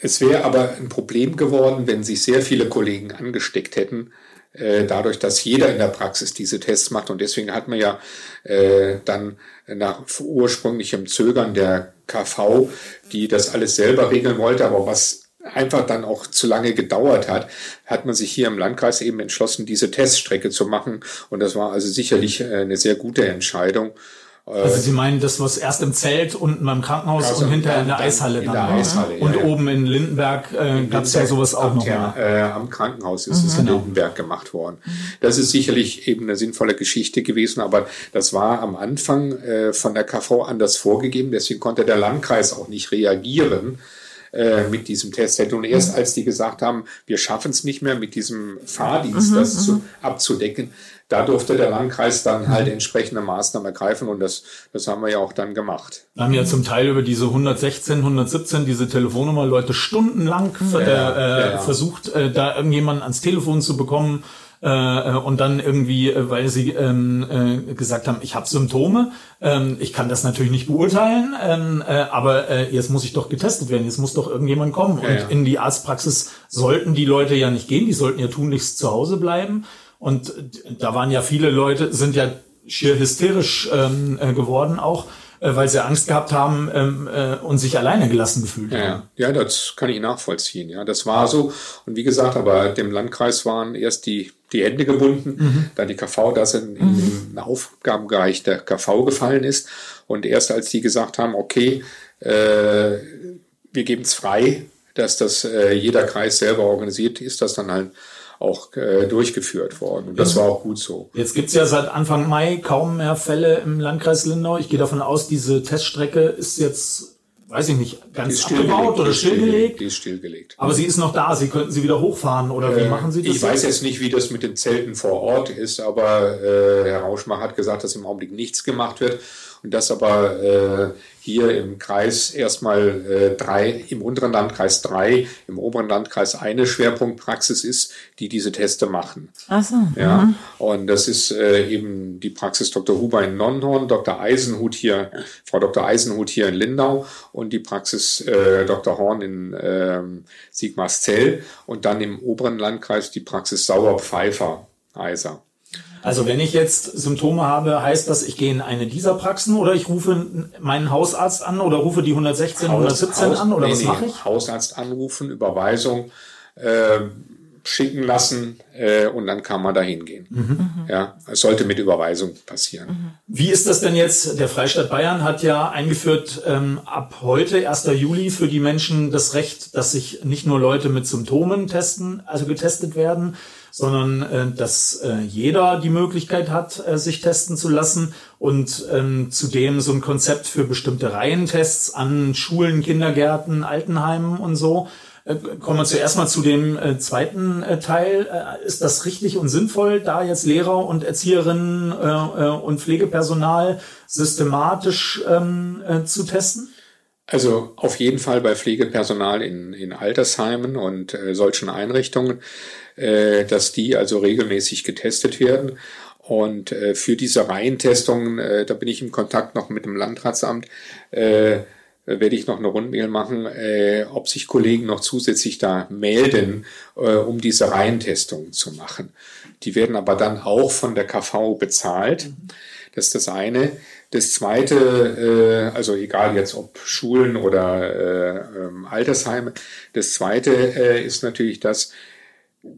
es wäre aber ein Problem geworden, wenn sich sehr viele Kollegen angesteckt hätten, äh, dadurch, dass jeder in der Praxis diese Tests macht. Und deswegen hat man ja äh, dann nach ursprünglichem Zögern der KV, die das alles selber regeln wollte, aber was einfach dann auch zu lange gedauert hat, hat man sich hier im Landkreis eben entschlossen, diese Teststrecke zu machen. Und das war also sicherlich äh, eine sehr gute Entscheidung. Also Sie meinen das, was erst im Zelt unten beim Krankenhaus also und hinterher in der Eishalle in dann der Eishalle, Und ja, oben in Lindenberg äh, gab es ja sowas auch noch mal. Äh, am Krankenhaus ist mhm. es in genau. Lindenberg gemacht worden. Das ist sicherlich eben eine sinnvolle Geschichte gewesen, aber das war am Anfang äh, von der KV anders vorgegeben, deswegen konnte der Landkreis auch nicht reagieren äh, mit diesem Test Und erst als die gesagt haben, wir schaffen es nicht mehr mit diesem Fahrdienst, mhm, das zu, mhm. abzudecken, da durfte der Landkreis dann halt entsprechende Maßnahmen ergreifen und das, das haben wir ja auch dann gemacht. Wir haben ja zum Teil über diese 116, 117, diese Telefonnummer Leute stundenlang äh, ja, äh, ja. versucht, äh, da irgendjemanden ans Telefon zu bekommen äh, äh und dann irgendwie, äh, weil sie ähm, äh, gesagt haben, ich habe Symptome, ähm, ich kann das natürlich nicht beurteilen, ähm, äh, aber äh, jetzt muss ich doch getestet werden, jetzt muss doch irgendjemand kommen. Ja, und in die Arztpraxis sollten die Leute ja nicht gehen, die sollten ja tunlichst zu Hause bleiben. Und da waren ja viele Leute, sind ja schier hysterisch ähm, äh, geworden auch, äh, weil sie Angst gehabt haben ähm, äh, und sich alleine gelassen gefühlt ja, haben. Ja, das kann ich nachvollziehen. Ja, das war so. Und wie gesagt, aber dem Landkreis waren erst die die Hände gebunden, mhm. da die KV das in, in mhm. den Aufgabenbereich der KV gefallen ist. Und erst als die gesagt haben, okay, äh, wir geben es frei, dass das äh, jeder Kreis selber organisiert, ist das dann halt auch äh, durchgeführt worden. Und das war auch gut so. Jetzt gibt's ja seit Anfang Mai kaum mehr Fälle im Landkreis Lindau. Ich gehe davon aus, diese Teststrecke ist jetzt, weiß ich nicht, ganz abgebaut oder stillgelegt. Die ist stillgelegt. Aber sie ist noch da. Sie könnten sie wieder hochfahren oder wie äh, machen Sie das? Ich weiß jetzt nicht, wie das mit den Zelten vor Ort ist, aber äh, Herr Rauschmach hat gesagt, dass im Augenblick nichts gemacht wird und dass aber äh, hier im Kreis erstmal äh, drei, im unteren Landkreis drei, im oberen Landkreis eine Schwerpunktpraxis ist, die diese Teste machen. Ach so. Ja. Mhm. Und das ist äh, eben die Praxis Dr. Huber in Nonnhorn, Dr. Eisenhut hier, Frau Dr. Eisenhut hier in Lindau und die Praxis äh, Dr. Horn in äh, Sigmarszell und dann im oberen Landkreis die Praxis Sauer-Pfeiffer, Eiser. Also wenn ich jetzt Symptome habe, heißt das, ich gehe in eine dieser Praxen oder ich rufe meinen Hausarzt an oder rufe die 116, Haus, 117 Haus, an oder nee, was mache ich? Hausarzt anrufen, Überweisung. Äh, schicken lassen äh, und dann kann man da hingehen. Mhm. Ja, es sollte mit Überweisung passieren. Mhm. Wie ist das denn jetzt? Der Freistaat Bayern hat ja eingeführt ähm, ab heute, 1. Juli, für die Menschen das Recht, dass sich nicht nur Leute mit Symptomen testen, also getestet werden, sondern äh, dass äh, jeder die Möglichkeit hat, äh, sich testen zu lassen und ähm, zudem so ein Konzept für bestimmte Reihentests an Schulen, Kindergärten, Altenheimen und so. Äh, kommen wir zuerst mal zu dem äh, zweiten äh, Teil. Äh, ist das richtig und sinnvoll, da jetzt Lehrer und Erzieherinnen äh, äh, und Pflegepersonal systematisch ähm, zu testen? Also auf jeden Fall bei Pflegepersonal in, in Altersheimen und solchen Einrichtungen, dass die also regelmäßig getestet werden. Und für diese Reihentestungen, da bin ich im Kontakt noch mit dem Landratsamt, äh, werde ich noch eine Rundmail machen, äh, ob sich Kollegen noch zusätzlich da melden, äh, um diese Reihentestungen zu machen. Die werden aber dann auch von der KV bezahlt. Das ist das eine. Das zweite, äh, also egal jetzt ob Schulen oder äh, ähm, Altersheime, das zweite äh, ist natürlich das,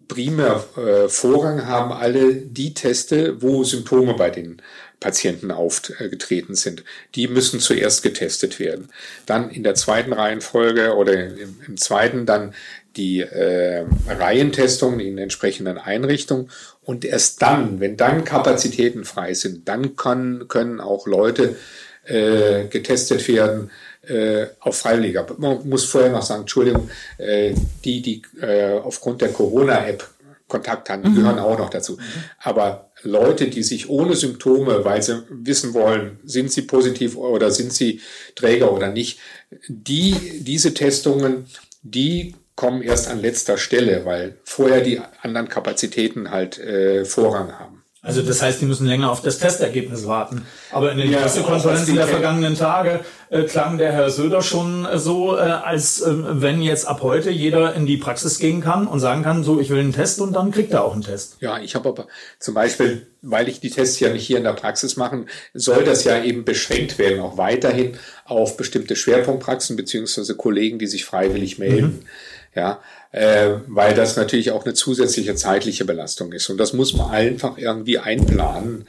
primär äh, Vorrang haben alle die Teste, wo Symptome bei den Patienten aufgetreten sind. Die müssen zuerst getestet werden. Dann in der zweiten Reihenfolge oder im, im zweiten dann die äh, Reihentestungen in entsprechenden Einrichtungen. Und erst dann, wenn dann Kapazitäten frei sind, dann kann, können auch Leute äh, getestet werden äh, auf Freiwilliger. Man muss vorher noch sagen, Entschuldigung, äh, die, die äh, aufgrund der Corona-App Kontakt haben, mhm. gehören auch noch dazu. Aber Leute, die sich ohne Symptome, weil sie wissen wollen, sind sie positiv oder sind sie Träger oder nicht, die, diese Testungen, die kommen erst an letzter Stelle, weil vorher die anderen Kapazitäten halt äh, Vorrang haben. Also das heißt, die müssen länger auf das Testergebnis warten. Aber in den ja, Pressekonferenzen der vergangenen Tage äh, klang der Herr Söder schon äh, so, äh, als äh, wenn jetzt ab heute jeder in die Praxis gehen kann und sagen kann, so ich will einen Test und dann kriegt er auch einen Test. Ja, ich habe aber zum Beispiel, weil ich die Tests ja nicht hier in der Praxis machen, soll das ja eben beschränkt werden, auch weiterhin auf bestimmte Schwerpunktpraxen beziehungsweise Kollegen, die sich freiwillig melden. Mhm. Ja, äh, weil das natürlich auch eine zusätzliche zeitliche Belastung ist. Und das muss man einfach irgendwie einplanen.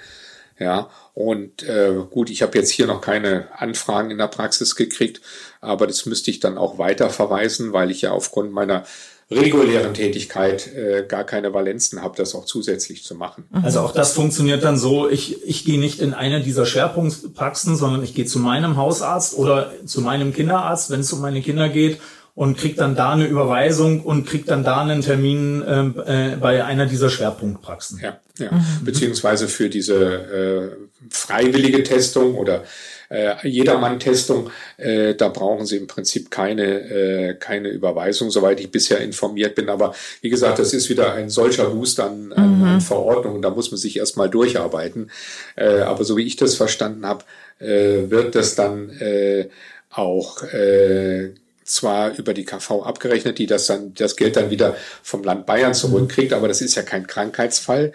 Ja, und äh, gut, ich habe jetzt hier noch keine Anfragen in der Praxis gekriegt, aber das müsste ich dann auch weiter verweisen, weil ich ja aufgrund meiner regulären Tätigkeit äh, gar keine Valenzen habe, das auch zusätzlich zu machen. Also auch das funktioniert dann so, ich, ich gehe nicht in eine dieser Schwerpunktpraxen, sondern ich gehe zu meinem Hausarzt oder zu meinem Kinderarzt, wenn es um meine Kinder geht und kriegt dann da eine Überweisung und kriegt dann da einen Termin äh, äh, bei einer dieser Schwerpunktpraxen. Ja, ja. Mhm. beziehungsweise für diese äh, freiwillige Testung oder äh, Jedermann-Testung, äh, da brauchen Sie im Prinzip keine, äh, keine Überweisung, soweit ich bisher informiert bin. Aber wie gesagt, das ist wieder ein solcher Wust an, an, mhm. an Verordnungen, da muss man sich erstmal durcharbeiten. Äh, aber so wie ich das verstanden habe, äh, wird das dann äh, auch äh, zwar über die KV abgerechnet, die das dann, das Geld dann wieder vom Land Bayern zurückkriegt, aber das ist ja kein Krankheitsfall.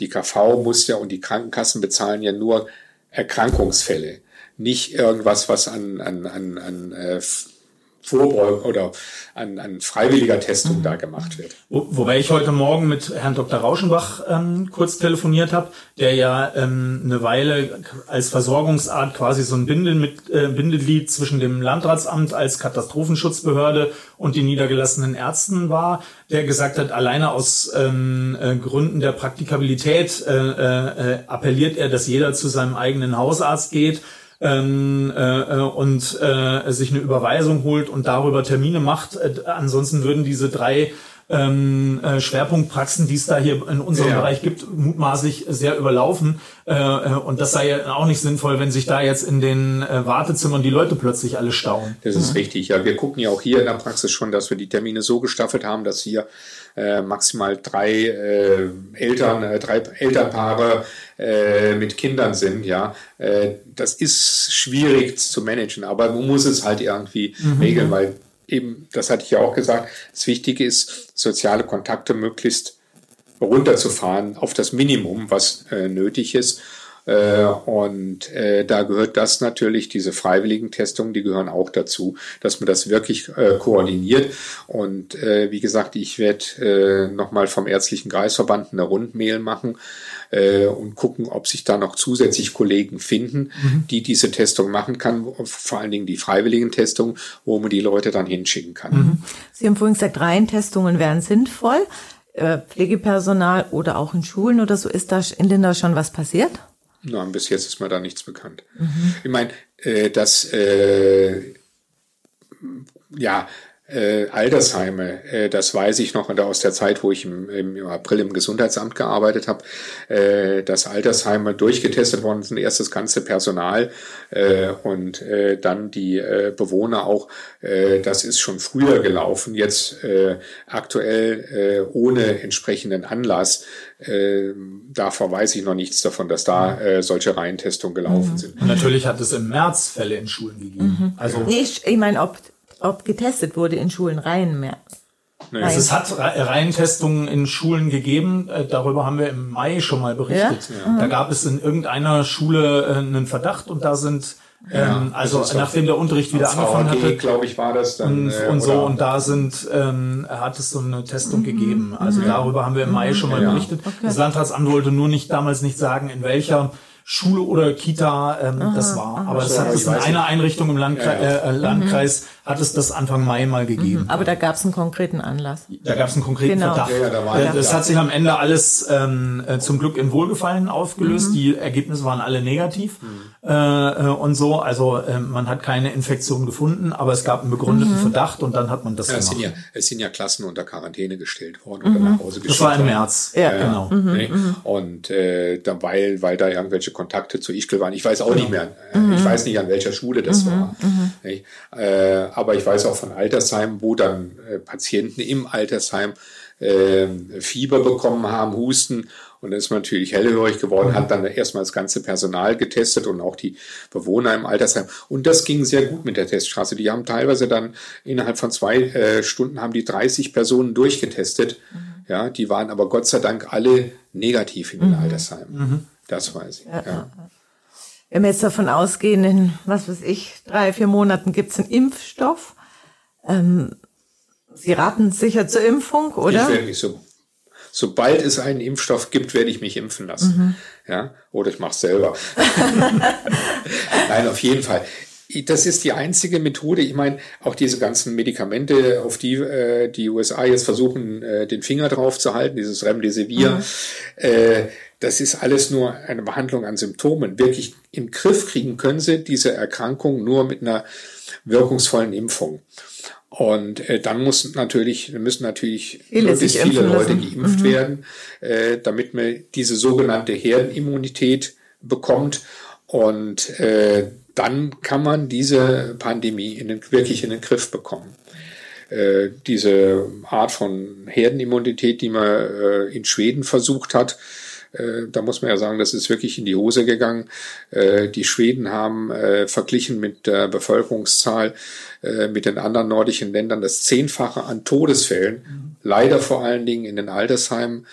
Die KV muss ja und die Krankenkassen bezahlen ja nur Erkrankungsfälle, nicht irgendwas, was an, an, an, an äh, Vorbeugung oder an, an freiwilliger Testung mhm. da gemacht wird. Wo, wobei ich heute Morgen mit Herrn Dr. Rauschenbach ähm, kurz telefoniert habe, der ja ähm, eine Weile als Versorgungsart quasi so ein Bindel mit, äh, Bindeglied zwischen dem Landratsamt als Katastrophenschutzbehörde und den niedergelassenen Ärzten war, der gesagt hat, alleine aus ähm, äh, Gründen der Praktikabilität äh, äh, appelliert er, dass jeder zu seinem eigenen Hausarzt geht ähm, äh, und äh, sich eine Überweisung holt und darüber Termine macht. Äh, ansonsten würden diese drei ähm, äh, Schwerpunktpraxen, die es da hier in unserem ja. Bereich gibt, mutmaßlich sehr überlaufen. Äh, äh, und das sei ja auch nicht sinnvoll, wenn sich da jetzt in den äh, Wartezimmern die Leute plötzlich alle stauen. Das ist mhm. richtig. Ja, wir gucken ja auch hier in der Praxis schon, dass wir die Termine so gestaffelt haben, dass hier äh, maximal drei äh, Eltern, äh, drei Elternpaare äh, mit Kindern sind. Ja, äh, das ist schwierig zu managen, aber man muss es halt irgendwie mhm. regeln, weil eben, das hatte ich ja auch gesagt, das Wichtige ist, soziale Kontakte möglichst runterzufahren auf das Minimum, was nötig ist. Äh, und äh, da gehört das natürlich, diese freiwilligen Testungen, die gehören auch dazu, dass man das wirklich äh, koordiniert. Und äh, wie gesagt, ich werde äh, nochmal vom ärztlichen Kreisverband eine Rundmail machen äh, und gucken, ob sich da noch zusätzlich Kollegen finden, mhm. die diese Testung machen kann, vor allen Dingen die freiwilligen Testungen, wo man die Leute dann hinschicken kann. Mhm. Sie haben vorhin gesagt, Reihentestungen wären sinnvoll. Äh, Pflegepersonal oder auch in Schulen oder so, ist da in Lindau schon was passiert? Nein, bis jetzt ist mir da nichts bekannt. Mhm. Ich meine, äh, dass äh, ja äh, Altersheime, äh, das weiß ich noch aus der Zeit, wo ich im, im April im Gesundheitsamt gearbeitet habe, äh, dass Altersheime durchgetestet worden sind, erst das ganze Personal äh, und äh, dann die äh, Bewohner auch. Äh, das ist schon früher gelaufen, jetzt äh, aktuell äh, ohne entsprechenden Anlass. Äh, davor weiß ich noch nichts davon, dass da äh, solche Reihentestungen gelaufen mhm. sind. Und natürlich hat es im März Fälle in Schulen gegeben. Mhm. Also ich, ich meine, ob ob getestet wurde in Schulen rein mehr. Nein. Also es hat Reihentestungen in Schulen gegeben. Äh, darüber haben wir im Mai schon mal berichtet. Ja? Da gab es in irgendeiner Schule äh, einen Verdacht und da sind ja, ähm, also nachdem der Unterricht wieder angefangen hatte, glaube ich, war das dann und, äh, und so und da sind ähm, hat es so eine Testung mhm. gegeben. Also mhm. darüber haben wir im Mai schon mal ja. berichtet. Okay. Das Landratsamt wollte nur nicht damals nicht sagen, in welcher Schule oder Kita ähm, aha, das war. Aber es hat es in einer Einrichtung im Landkreis, ja, ja. Äh, Landkreis mhm hat es das Anfang Mai mal gegeben. Mhm, aber da gab es einen konkreten Anlass. Da gab es einen konkreten genau. Verdacht. Ja, ja, da war äh, das hat sich am Ende alles ähm, äh, zum Glück in Wohlgefallen aufgelöst. Mhm. Die Ergebnisse waren alle negativ mhm. äh, und so. Also äh, man hat keine Infektion gefunden, aber es gab einen begründeten mhm. Verdacht und dann hat man das ja, gemacht. Es sind, ja, es sind ja Klassen unter Quarantäne gestellt worden oder nach Hause geschickt Das war im März. Ja, genau. Nee? Und äh, da, weil, weil da irgendwelche Kontakte zu Ischgl waren. Ich weiß auch genau. nicht mehr. Äh, ich weiß nicht, an welcher Schule das war. Äh, aber ich weiß auch von Altersheimen, wo dann äh, Patienten im Altersheim äh, Fieber bekommen haben, Husten und dann ist man natürlich hellhörig geworden, hat dann erstmal das ganze Personal getestet und auch die Bewohner im Altersheim. Und das ging sehr gut mit der Teststraße. Die haben teilweise dann innerhalb von zwei äh, Stunden haben die 30 Personen durchgetestet. Mhm. Ja, die waren aber Gott sei Dank alle negativ in den mhm. Altersheimen. Mhm. Das weiß ich. Ja. ja. Wenn wir jetzt davon ausgehen, in was weiß ich, drei, vier Monaten gibt es einen Impfstoff. Ähm, Sie raten sicher zur Impfung, oder? Ich werde mich so. Sobald es einen Impfstoff gibt, werde ich mich impfen lassen. Mhm. Ja, oder ich mache es selber. Nein, auf jeden Fall. Das ist die einzige Methode. Ich meine, auch diese ganzen Medikamente, auf die äh, die USA jetzt versuchen, äh, den Finger drauf zu halten, dieses Remdesivir, mhm. äh, das ist alles nur eine Behandlung an Symptomen. Wirklich im Griff kriegen können sie diese Erkrankung nur mit einer wirkungsvollen Impfung. Und äh, dann muss natürlich, müssen natürlich viele möglichst viele Leute lassen. geimpft mhm. werden, äh, damit man diese sogenannte Herdenimmunität bekommt. Und äh, dann kann man diese Pandemie in den, wirklich in den Griff bekommen. Äh, diese Art von Herdenimmunität, die man äh, in Schweden versucht hat, äh, da muss man ja sagen, das ist wirklich in die Hose gegangen. Äh, die Schweden haben äh, verglichen mit der Bevölkerungszahl mit den anderen nordischen Ländern das Zehnfache an Todesfällen, mhm. leider vor allen Dingen in den Altersheimen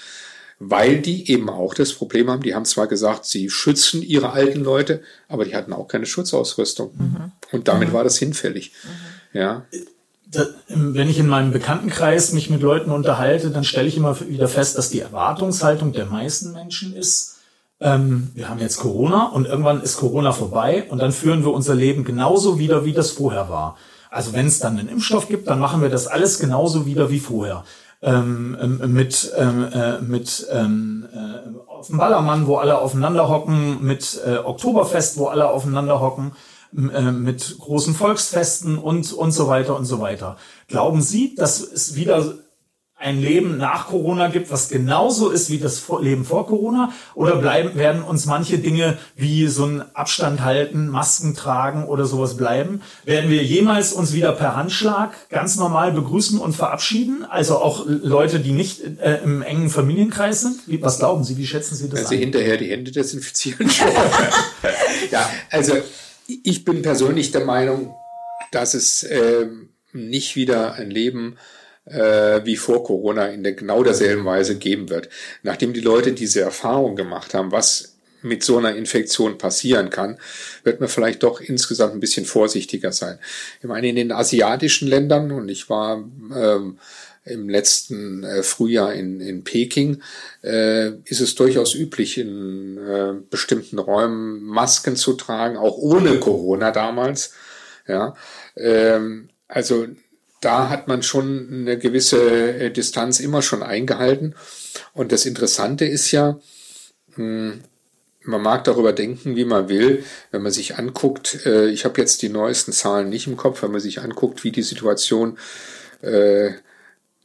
weil die eben auch das Problem haben, die haben zwar gesagt, sie schützen ihre alten Leute, aber die hatten auch keine Schutzausrüstung. Mhm. Und damit mhm. war das hinfällig. Mhm. Ja wenn ich in meinem Bekanntenkreis mich mit Leuten unterhalte, dann stelle ich immer wieder fest, dass die Erwartungshaltung der meisten Menschen ist, ähm, wir haben jetzt Corona und irgendwann ist Corona vorbei und dann führen wir unser Leben genauso wieder, wie das vorher war. Also wenn es dann einen Impfstoff gibt, dann machen wir das alles genauso wieder wie vorher. Ähm, ähm, mit ähm, äh, mit ähm, äh, auf dem Ballermann, wo alle aufeinander hocken, mit äh, Oktoberfest, wo alle aufeinander hocken äh, mit großen Volksfesten und, und so weiter und so weiter. Glauben Sie, dass es wieder ein Leben nach Corona gibt, was genauso ist wie das Leben vor Corona? Oder bleiben, werden uns manche Dinge wie so ein Abstand halten, Masken tragen oder sowas bleiben? Werden wir jemals uns wieder per Handschlag ganz normal begrüßen und verabschieden? Also auch Leute, die nicht äh, im engen Familienkreis sind? Wie, was glauben Sie? Wie schätzen Sie das Also an? hinterher die Hände desinfizieren schon. ja, also ich bin persönlich der Meinung, dass es äh, nicht wieder ein Leben äh, wie vor Corona in der genau derselben Weise geben wird. Nachdem die Leute diese Erfahrung gemacht haben, was mit so einer Infektion passieren kann, wird man vielleicht doch insgesamt ein bisschen vorsichtiger sein. Ich meine, in den asiatischen Ländern, und ich war ähm, im letzten äh, Frühjahr in, in Peking, äh, ist es durchaus üblich, in äh, bestimmten Räumen Masken zu tragen, auch ohne Corona damals. Ja, ähm, also da hat man schon eine gewisse äh, Distanz immer schon eingehalten. Und das Interessante ist ja, hm, man mag darüber denken, wie man will, wenn man sich anguckt, äh, ich habe jetzt die neuesten Zahlen nicht im Kopf, wenn man sich anguckt, wie die Situation äh,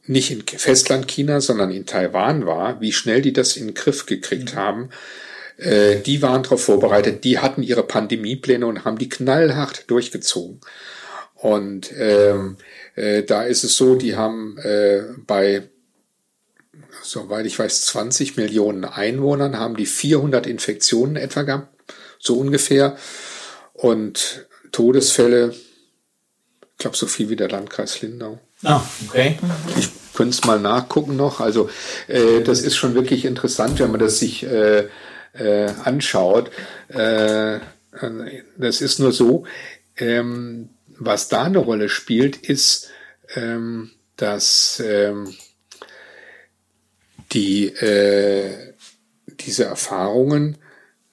nicht in Festland China, sondern in Taiwan war, wie schnell die das in den Griff gekriegt mhm. haben. Äh, die waren darauf vorbereitet, die hatten ihre Pandemiepläne und haben die knallhart durchgezogen. Und ähm, äh, da ist es so, die haben äh, bei, soweit ich weiß, 20 Millionen Einwohnern, haben die 400 Infektionen etwa gehabt, so ungefähr. Und Todesfälle, ich glaube, so viel wie der Landkreis Lindau. Ah, okay. Ich könnte es mal nachgucken noch. Also äh, das ist schon wirklich interessant, wenn man das sich äh, äh, anschaut. Äh, das ist nur so, ähm, was da eine Rolle spielt, ist, ähm, dass ähm, die äh, diese Erfahrungen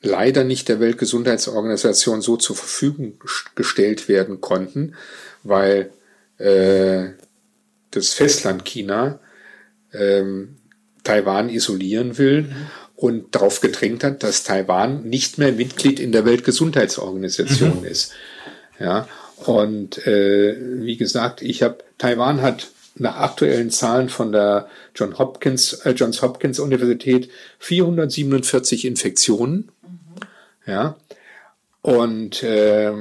leider nicht der Weltgesundheitsorganisation so zur Verfügung gestellt werden konnten, weil äh, das Festland China ähm, Taiwan isolieren will mhm. und darauf gedrängt hat, dass Taiwan nicht mehr Mitglied in der Weltgesundheitsorganisation mhm. ist. Ja, und äh, wie gesagt, ich habe Taiwan hat nach aktuellen Zahlen von der John Hopkins, äh, Johns Hopkins Universität 447 Infektionen. Mhm. Ja. Und äh,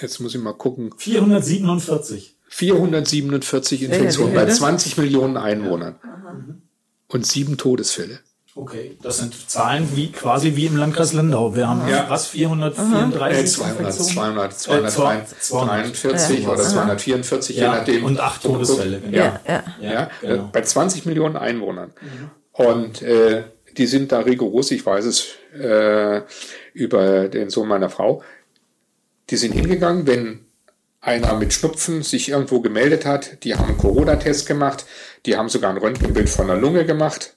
jetzt muss ich mal gucken. 447. 447 Infektionen bei 20 Millionen Einwohnern und sieben Todesfälle. Okay, das sind Zahlen wie quasi wie im Landkreis Lindau. Wir haben ja. was 434 äh, 200, 200, 243 äh, oder 244 ja. je nachdem. Und acht Todesfälle. Genau. Ja, ja. ja. Genau. bei 20 Millionen Einwohnern. Mhm. Und äh, die sind da rigoros. Ich weiß es äh, über den Sohn meiner Frau. Die sind hingegangen, wenn einer mit Schnupfen sich irgendwo gemeldet hat. Die haben einen Corona-Test gemacht. Die haben sogar ein Röntgenbild von der Lunge gemacht.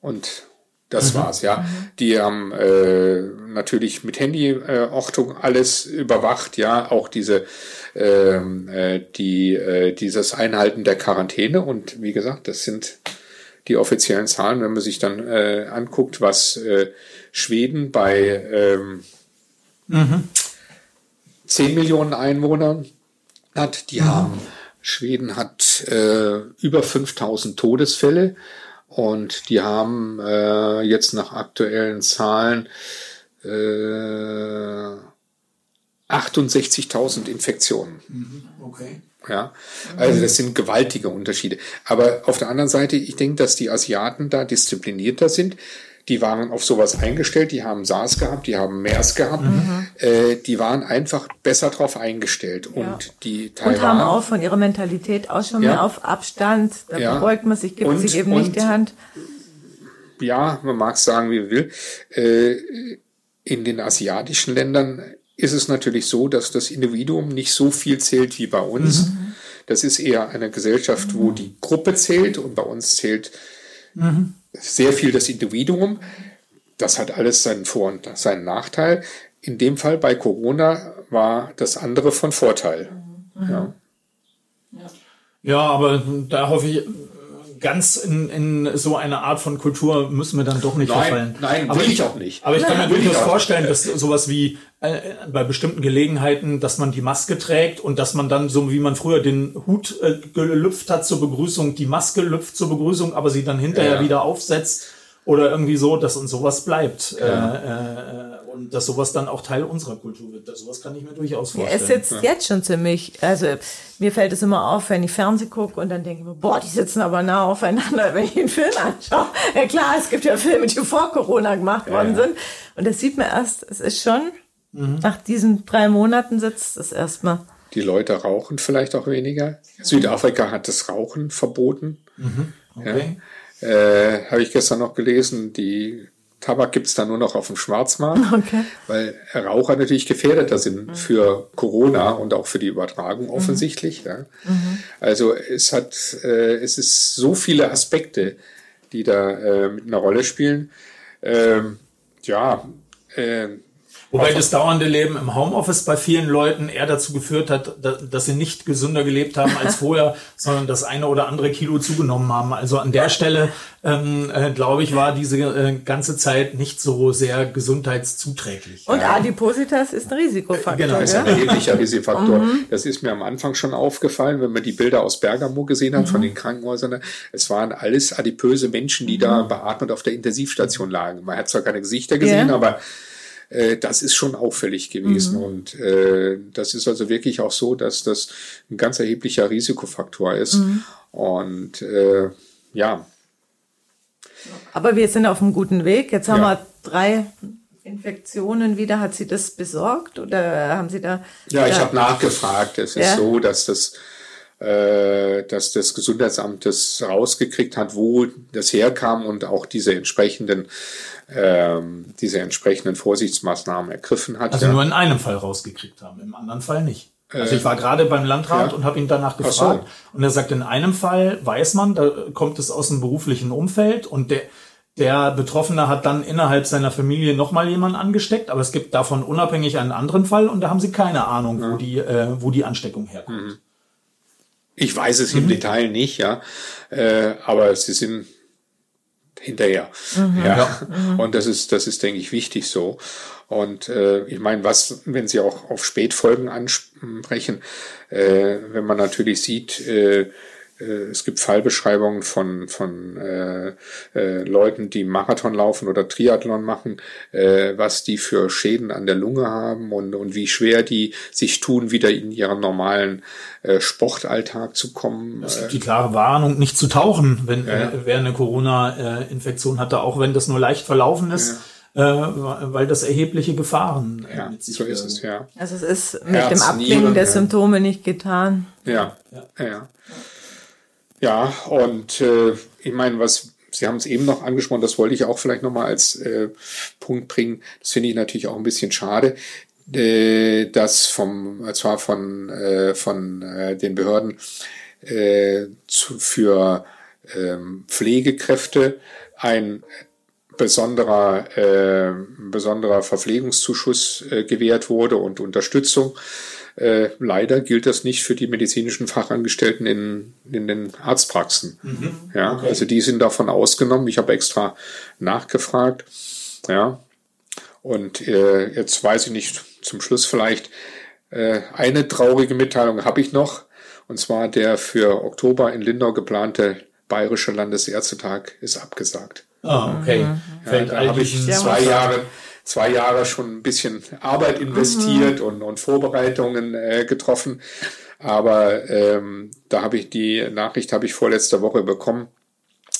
Und das mhm. war's, ja. Mhm. Die haben äh, natürlich mit Handyortung äh, alles überwacht, ja, auch diese ähm, äh, die äh, dieses Einhalten der Quarantäne und wie gesagt, das sind die offiziellen Zahlen, wenn man sich dann äh, anguckt, was äh, Schweden bei ähm, mhm. 10 Millionen Einwohner hat. Die mhm. haben, Schweden hat äh, über 5000 Todesfälle und die haben äh, jetzt nach aktuellen Zahlen äh, 68.000 Infektionen. Mhm. Okay. Ja, also das sind gewaltige Unterschiede. Aber auf der anderen Seite, ich denke, dass die Asiaten da disziplinierter sind die waren auf sowas eingestellt, die haben SARS gehabt, die haben MERS gehabt, mhm. äh, die waren einfach besser drauf eingestellt. Ja. Und die Taiwan, Und haben auch von ihrer Mentalität aus schon ja. mehr auf Abstand, da ja. beugt man sich, gibt und, sich eben und, nicht die Hand. Ja, man mag es sagen, wie man will. Äh, in den asiatischen Ländern ist es natürlich so, dass das Individuum nicht so viel zählt wie bei uns. Mhm. Das ist eher eine Gesellschaft, wo die Gruppe zählt und bei uns zählt mhm sehr viel das Individuum. Das hat alles seinen Vor- und seinen Nachteil. In dem Fall bei Corona war das andere von Vorteil. Mhm. Ja. ja, aber da hoffe ich, ganz in, in so eine Art von Kultur müssen wir dann doch nicht nein, verfallen. Nein, aber will ich auch nicht. Aber ich kann mir durchaus vorstellen, dass sowas wie äh, bei bestimmten Gelegenheiten, dass man die Maske trägt und dass man dann, so wie man früher den Hut äh, gelüpft hat zur Begrüßung, die Maske lüpft zur Begrüßung, aber sie dann hinterher ja. wieder aufsetzt oder irgendwie so, dass uns sowas bleibt. Ja. Äh, äh, und dass sowas dann auch Teil unserer Kultur wird. Das, sowas kann ich mir durchaus vorstellen. Ja, es sitzt ja. jetzt schon ziemlich, also mir fällt es immer auf, wenn ich Fernsehen gucke und dann denke ich mir, boah, die sitzen aber nah aufeinander, wenn ich einen Film anschaue. Ja klar, es gibt ja Filme, die vor Corona gemacht worden ja, sind. Und das sieht man erst, es ist schon, mhm. nach diesen drei Monaten sitzt es erstmal. Die Leute rauchen vielleicht auch weniger. Südafrika hat das Rauchen verboten. Mhm. Okay. Ja. Äh, Habe ich gestern noch gelesen, die Tabak gibt's da nur noch auf dem Schwarzmarkt, Okay. weil Raucher natürlich gefährdeter sind für Corona und auch für die Übertragung offensichtlich. Ja. Also es hat, äh, es ist so viele Aspekte, die da äh, mit einer Rolle spielen. Ähm, ja, äh, Wobei das dauernde Leben im Homeoffice bei vielen Leuten eher dazu geführt hat, da- dass sie nicht gesünder gelebt haben als vorher, sondern das eine oder andere Kilo zugenommen haben. Also an der Stelle, ähm, äh, glaube ich, war diese äh, ganze Zeit nicht so sehr gesundheitszuträglich. Und Adipositas ist ein Risikofaktor. Genau, ist ein erheblicher Risikofaktor. Das ist mir am Anfang schon aufgefallen, wenn man die Bilder aus Bergamo gesehen hat von den Krankenhäusern. Es waren alles adipöse Menschen, die da beatmet auf der Intensivstation lagen. Man hat zwar keine Gesichter gesehen, Ja. aber äh, das ist schon auffällig gewesen. Und äh, das ist also wirklich auch so, dass das ein ganz erheblicher Risikofaktor ist. Und äh, ja, Aber wir sind auf einem guten Weg. Jetzt haben Ja. wir drei Infektionen wieder. Hat sie das besorgt oder haben Sie da? Ja, ich habe nachgefragt. Es ist Ja. so, dass das, äh, dass das Gesundheitsamt das rausgekriegt hat, wo das herkam und auch diese entsprechenden, ähm, diese entsprechenden Vorsichtsmaßnahmen ergriffen hat. Also ja. nur in einem Fall rausgekriegt haben, im anderen Fall nicht. Also ich war gerade beim Landrat ja. und habe ihn danach Ach gefragt. so. Und er sagt, in einem Fall weiß man, da kommt es aus dem beruflichen Umfeld und der, der Betroffene hat dann innerhalb seiner Familie nochmal jemanden angesteckt, aber es gibt davon unabhängig einen anderen Fall und da haben sie keine Ahnung, wo, die, äh, wo die Ansteckung herkommt. Ich weiß es Mhm. im Detail nicht, ja, äh, aber sie sind hinterher. Ja. Und das ist, das ist, denke ich, wichtig so. Und äh, ich meine, was, wenn Sie auch auf Spätfolgen ansprechen, äh, wenn man natürlich sieht, äh, es gibt Fallbeschreibungen von, von äh, äh, Leuten, die Marathon laufen oder Triathlon machen, äh, was die für Schäden an der Lunge haben und, und wie schwer die sich tun, wieder in ihren normalen äh, Sportalltag zu kommen. Es gibt die klare Warnung, nicht zu tauchen, wenn Ja. äh, wer eine Corona-Infektion hatte, auch wenn das nur leicht verlaufen ist, äh, weil das erhebliche Gefahren äh, Ja, mit sich so ist äh, es, ja. Also es ist mit Herz, dem Abklingen Nieren, der ja. Symptome nicht getan. Ja, ja. Ja, ja und äh, ich meine, was Sie haben es eben noch angesprochen, das wollte ich auch vielleicht nochmal als äh, Punkt bringen. Das finde ich natürlich auch ein bisschen schade, äh, dass vom, äh, zwar von, äh, von äh, den Behörden äh, zu, für ähm, Pflegekräfte ein besonderer, äh, besonderer Verpflegungszuschuss äh, gewährt wurde und Unterstützung. Äh, leider gilt das nicht für die medizinischen Fachangestellten in, in den Arztpraxen. Ja, also die sind davon ausgenommen. Ich habe extra nachgefragt. Ja, und äh, jetzt weiß ich nicht, zum Schluss vielleicht äh, eine traurige Mitteilung habe ich noch. Und zwar der für Oktober in Lindau geplante Bayerische Landesärztetag ist abgesagt. Ah, okay. Fällt Da all habe ich zwei Jahre, zwei Jahre schon ein bisschen Arbeit investiert und, und Vorbereitungen äh, getroffen. Aber ähm, da habe ich die Nachricht habe ich vorletzte Woche bekommen.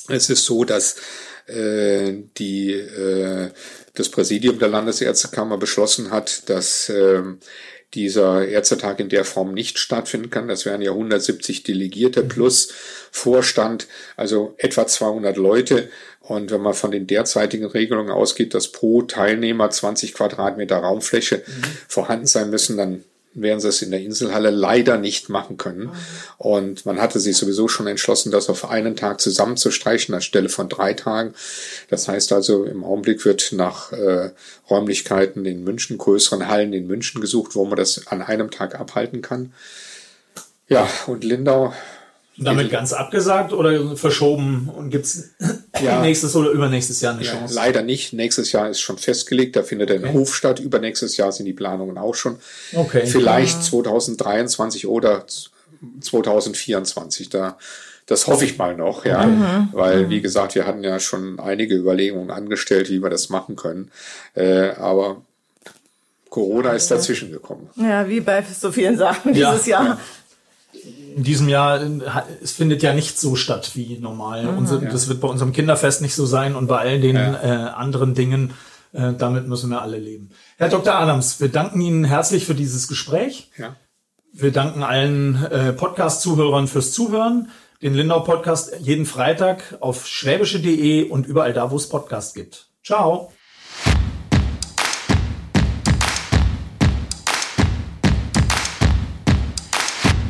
Es ist so, dass äh, die äh, das Präsidium der Landesärztekammer beschlossen hat, dass ähm, dieser Ärztetag in der Form nicht stattfinden kann. Das wären ja 170 Delegierte plus Vorstand, also etwa 200 Leute. Und wenn man von den derzeitigen Regelungen ausgeht, dass pro Teilnehmer 20 Quadratmeter Raumfläche vorhanden sein müssen, dann werden sie es in der Inselhalle leider nicht machen können. Und man hatte sich sowieso schon entschlossen, das auf einen Tag zusammenzustreichen anstelle von drei Tagen. Das heißt also, im Augenblick wird nach äh, Räumlichkeiten in München, größeren Hallen in München gesucht, wo man das an einem Tag abhalten kann. Ja, und Lindau, Damit ganz abgesagt oder verschoben und gibt's Ja. nächstes oder übernächstes Jahr eine ja, Chance? leider nicht. Nächstes Jahr ist schon festgelegt, da findet ein Hof statt. Übernächstes Jahr sind die Planungen auch schon. Okay. Vielleicht 2023 oder 2024. Da, das hoffe ich mal noch, ja. Weil, wie gesagt, wir hatten ja schon einige Überlegungen angestellt, wie wir das machen können. Äh, aber Corona ist dazwischen gekommen. Ja, wie bei so vielen Sachen Ja. dieses Jahr. In diesem Jahr, äh, es findet ja nicht so statt wie normal. Unser, Das wird bei unserem Kinderfest nicht so sein und bei all den Ja. äh, anderen Dingen, äh, damit müssen wir alle leben. Herr Dr. Adams, wir danken Ihnen herzlich für dieses Gespräch. Ja. Wir danken allen äh, Podcast-Zuhörern fürs Zuhören. Den Lindau-Podcast jeden Freitag auf schwäbische.de und überall da, wo es Podcasts gibt. Ciao.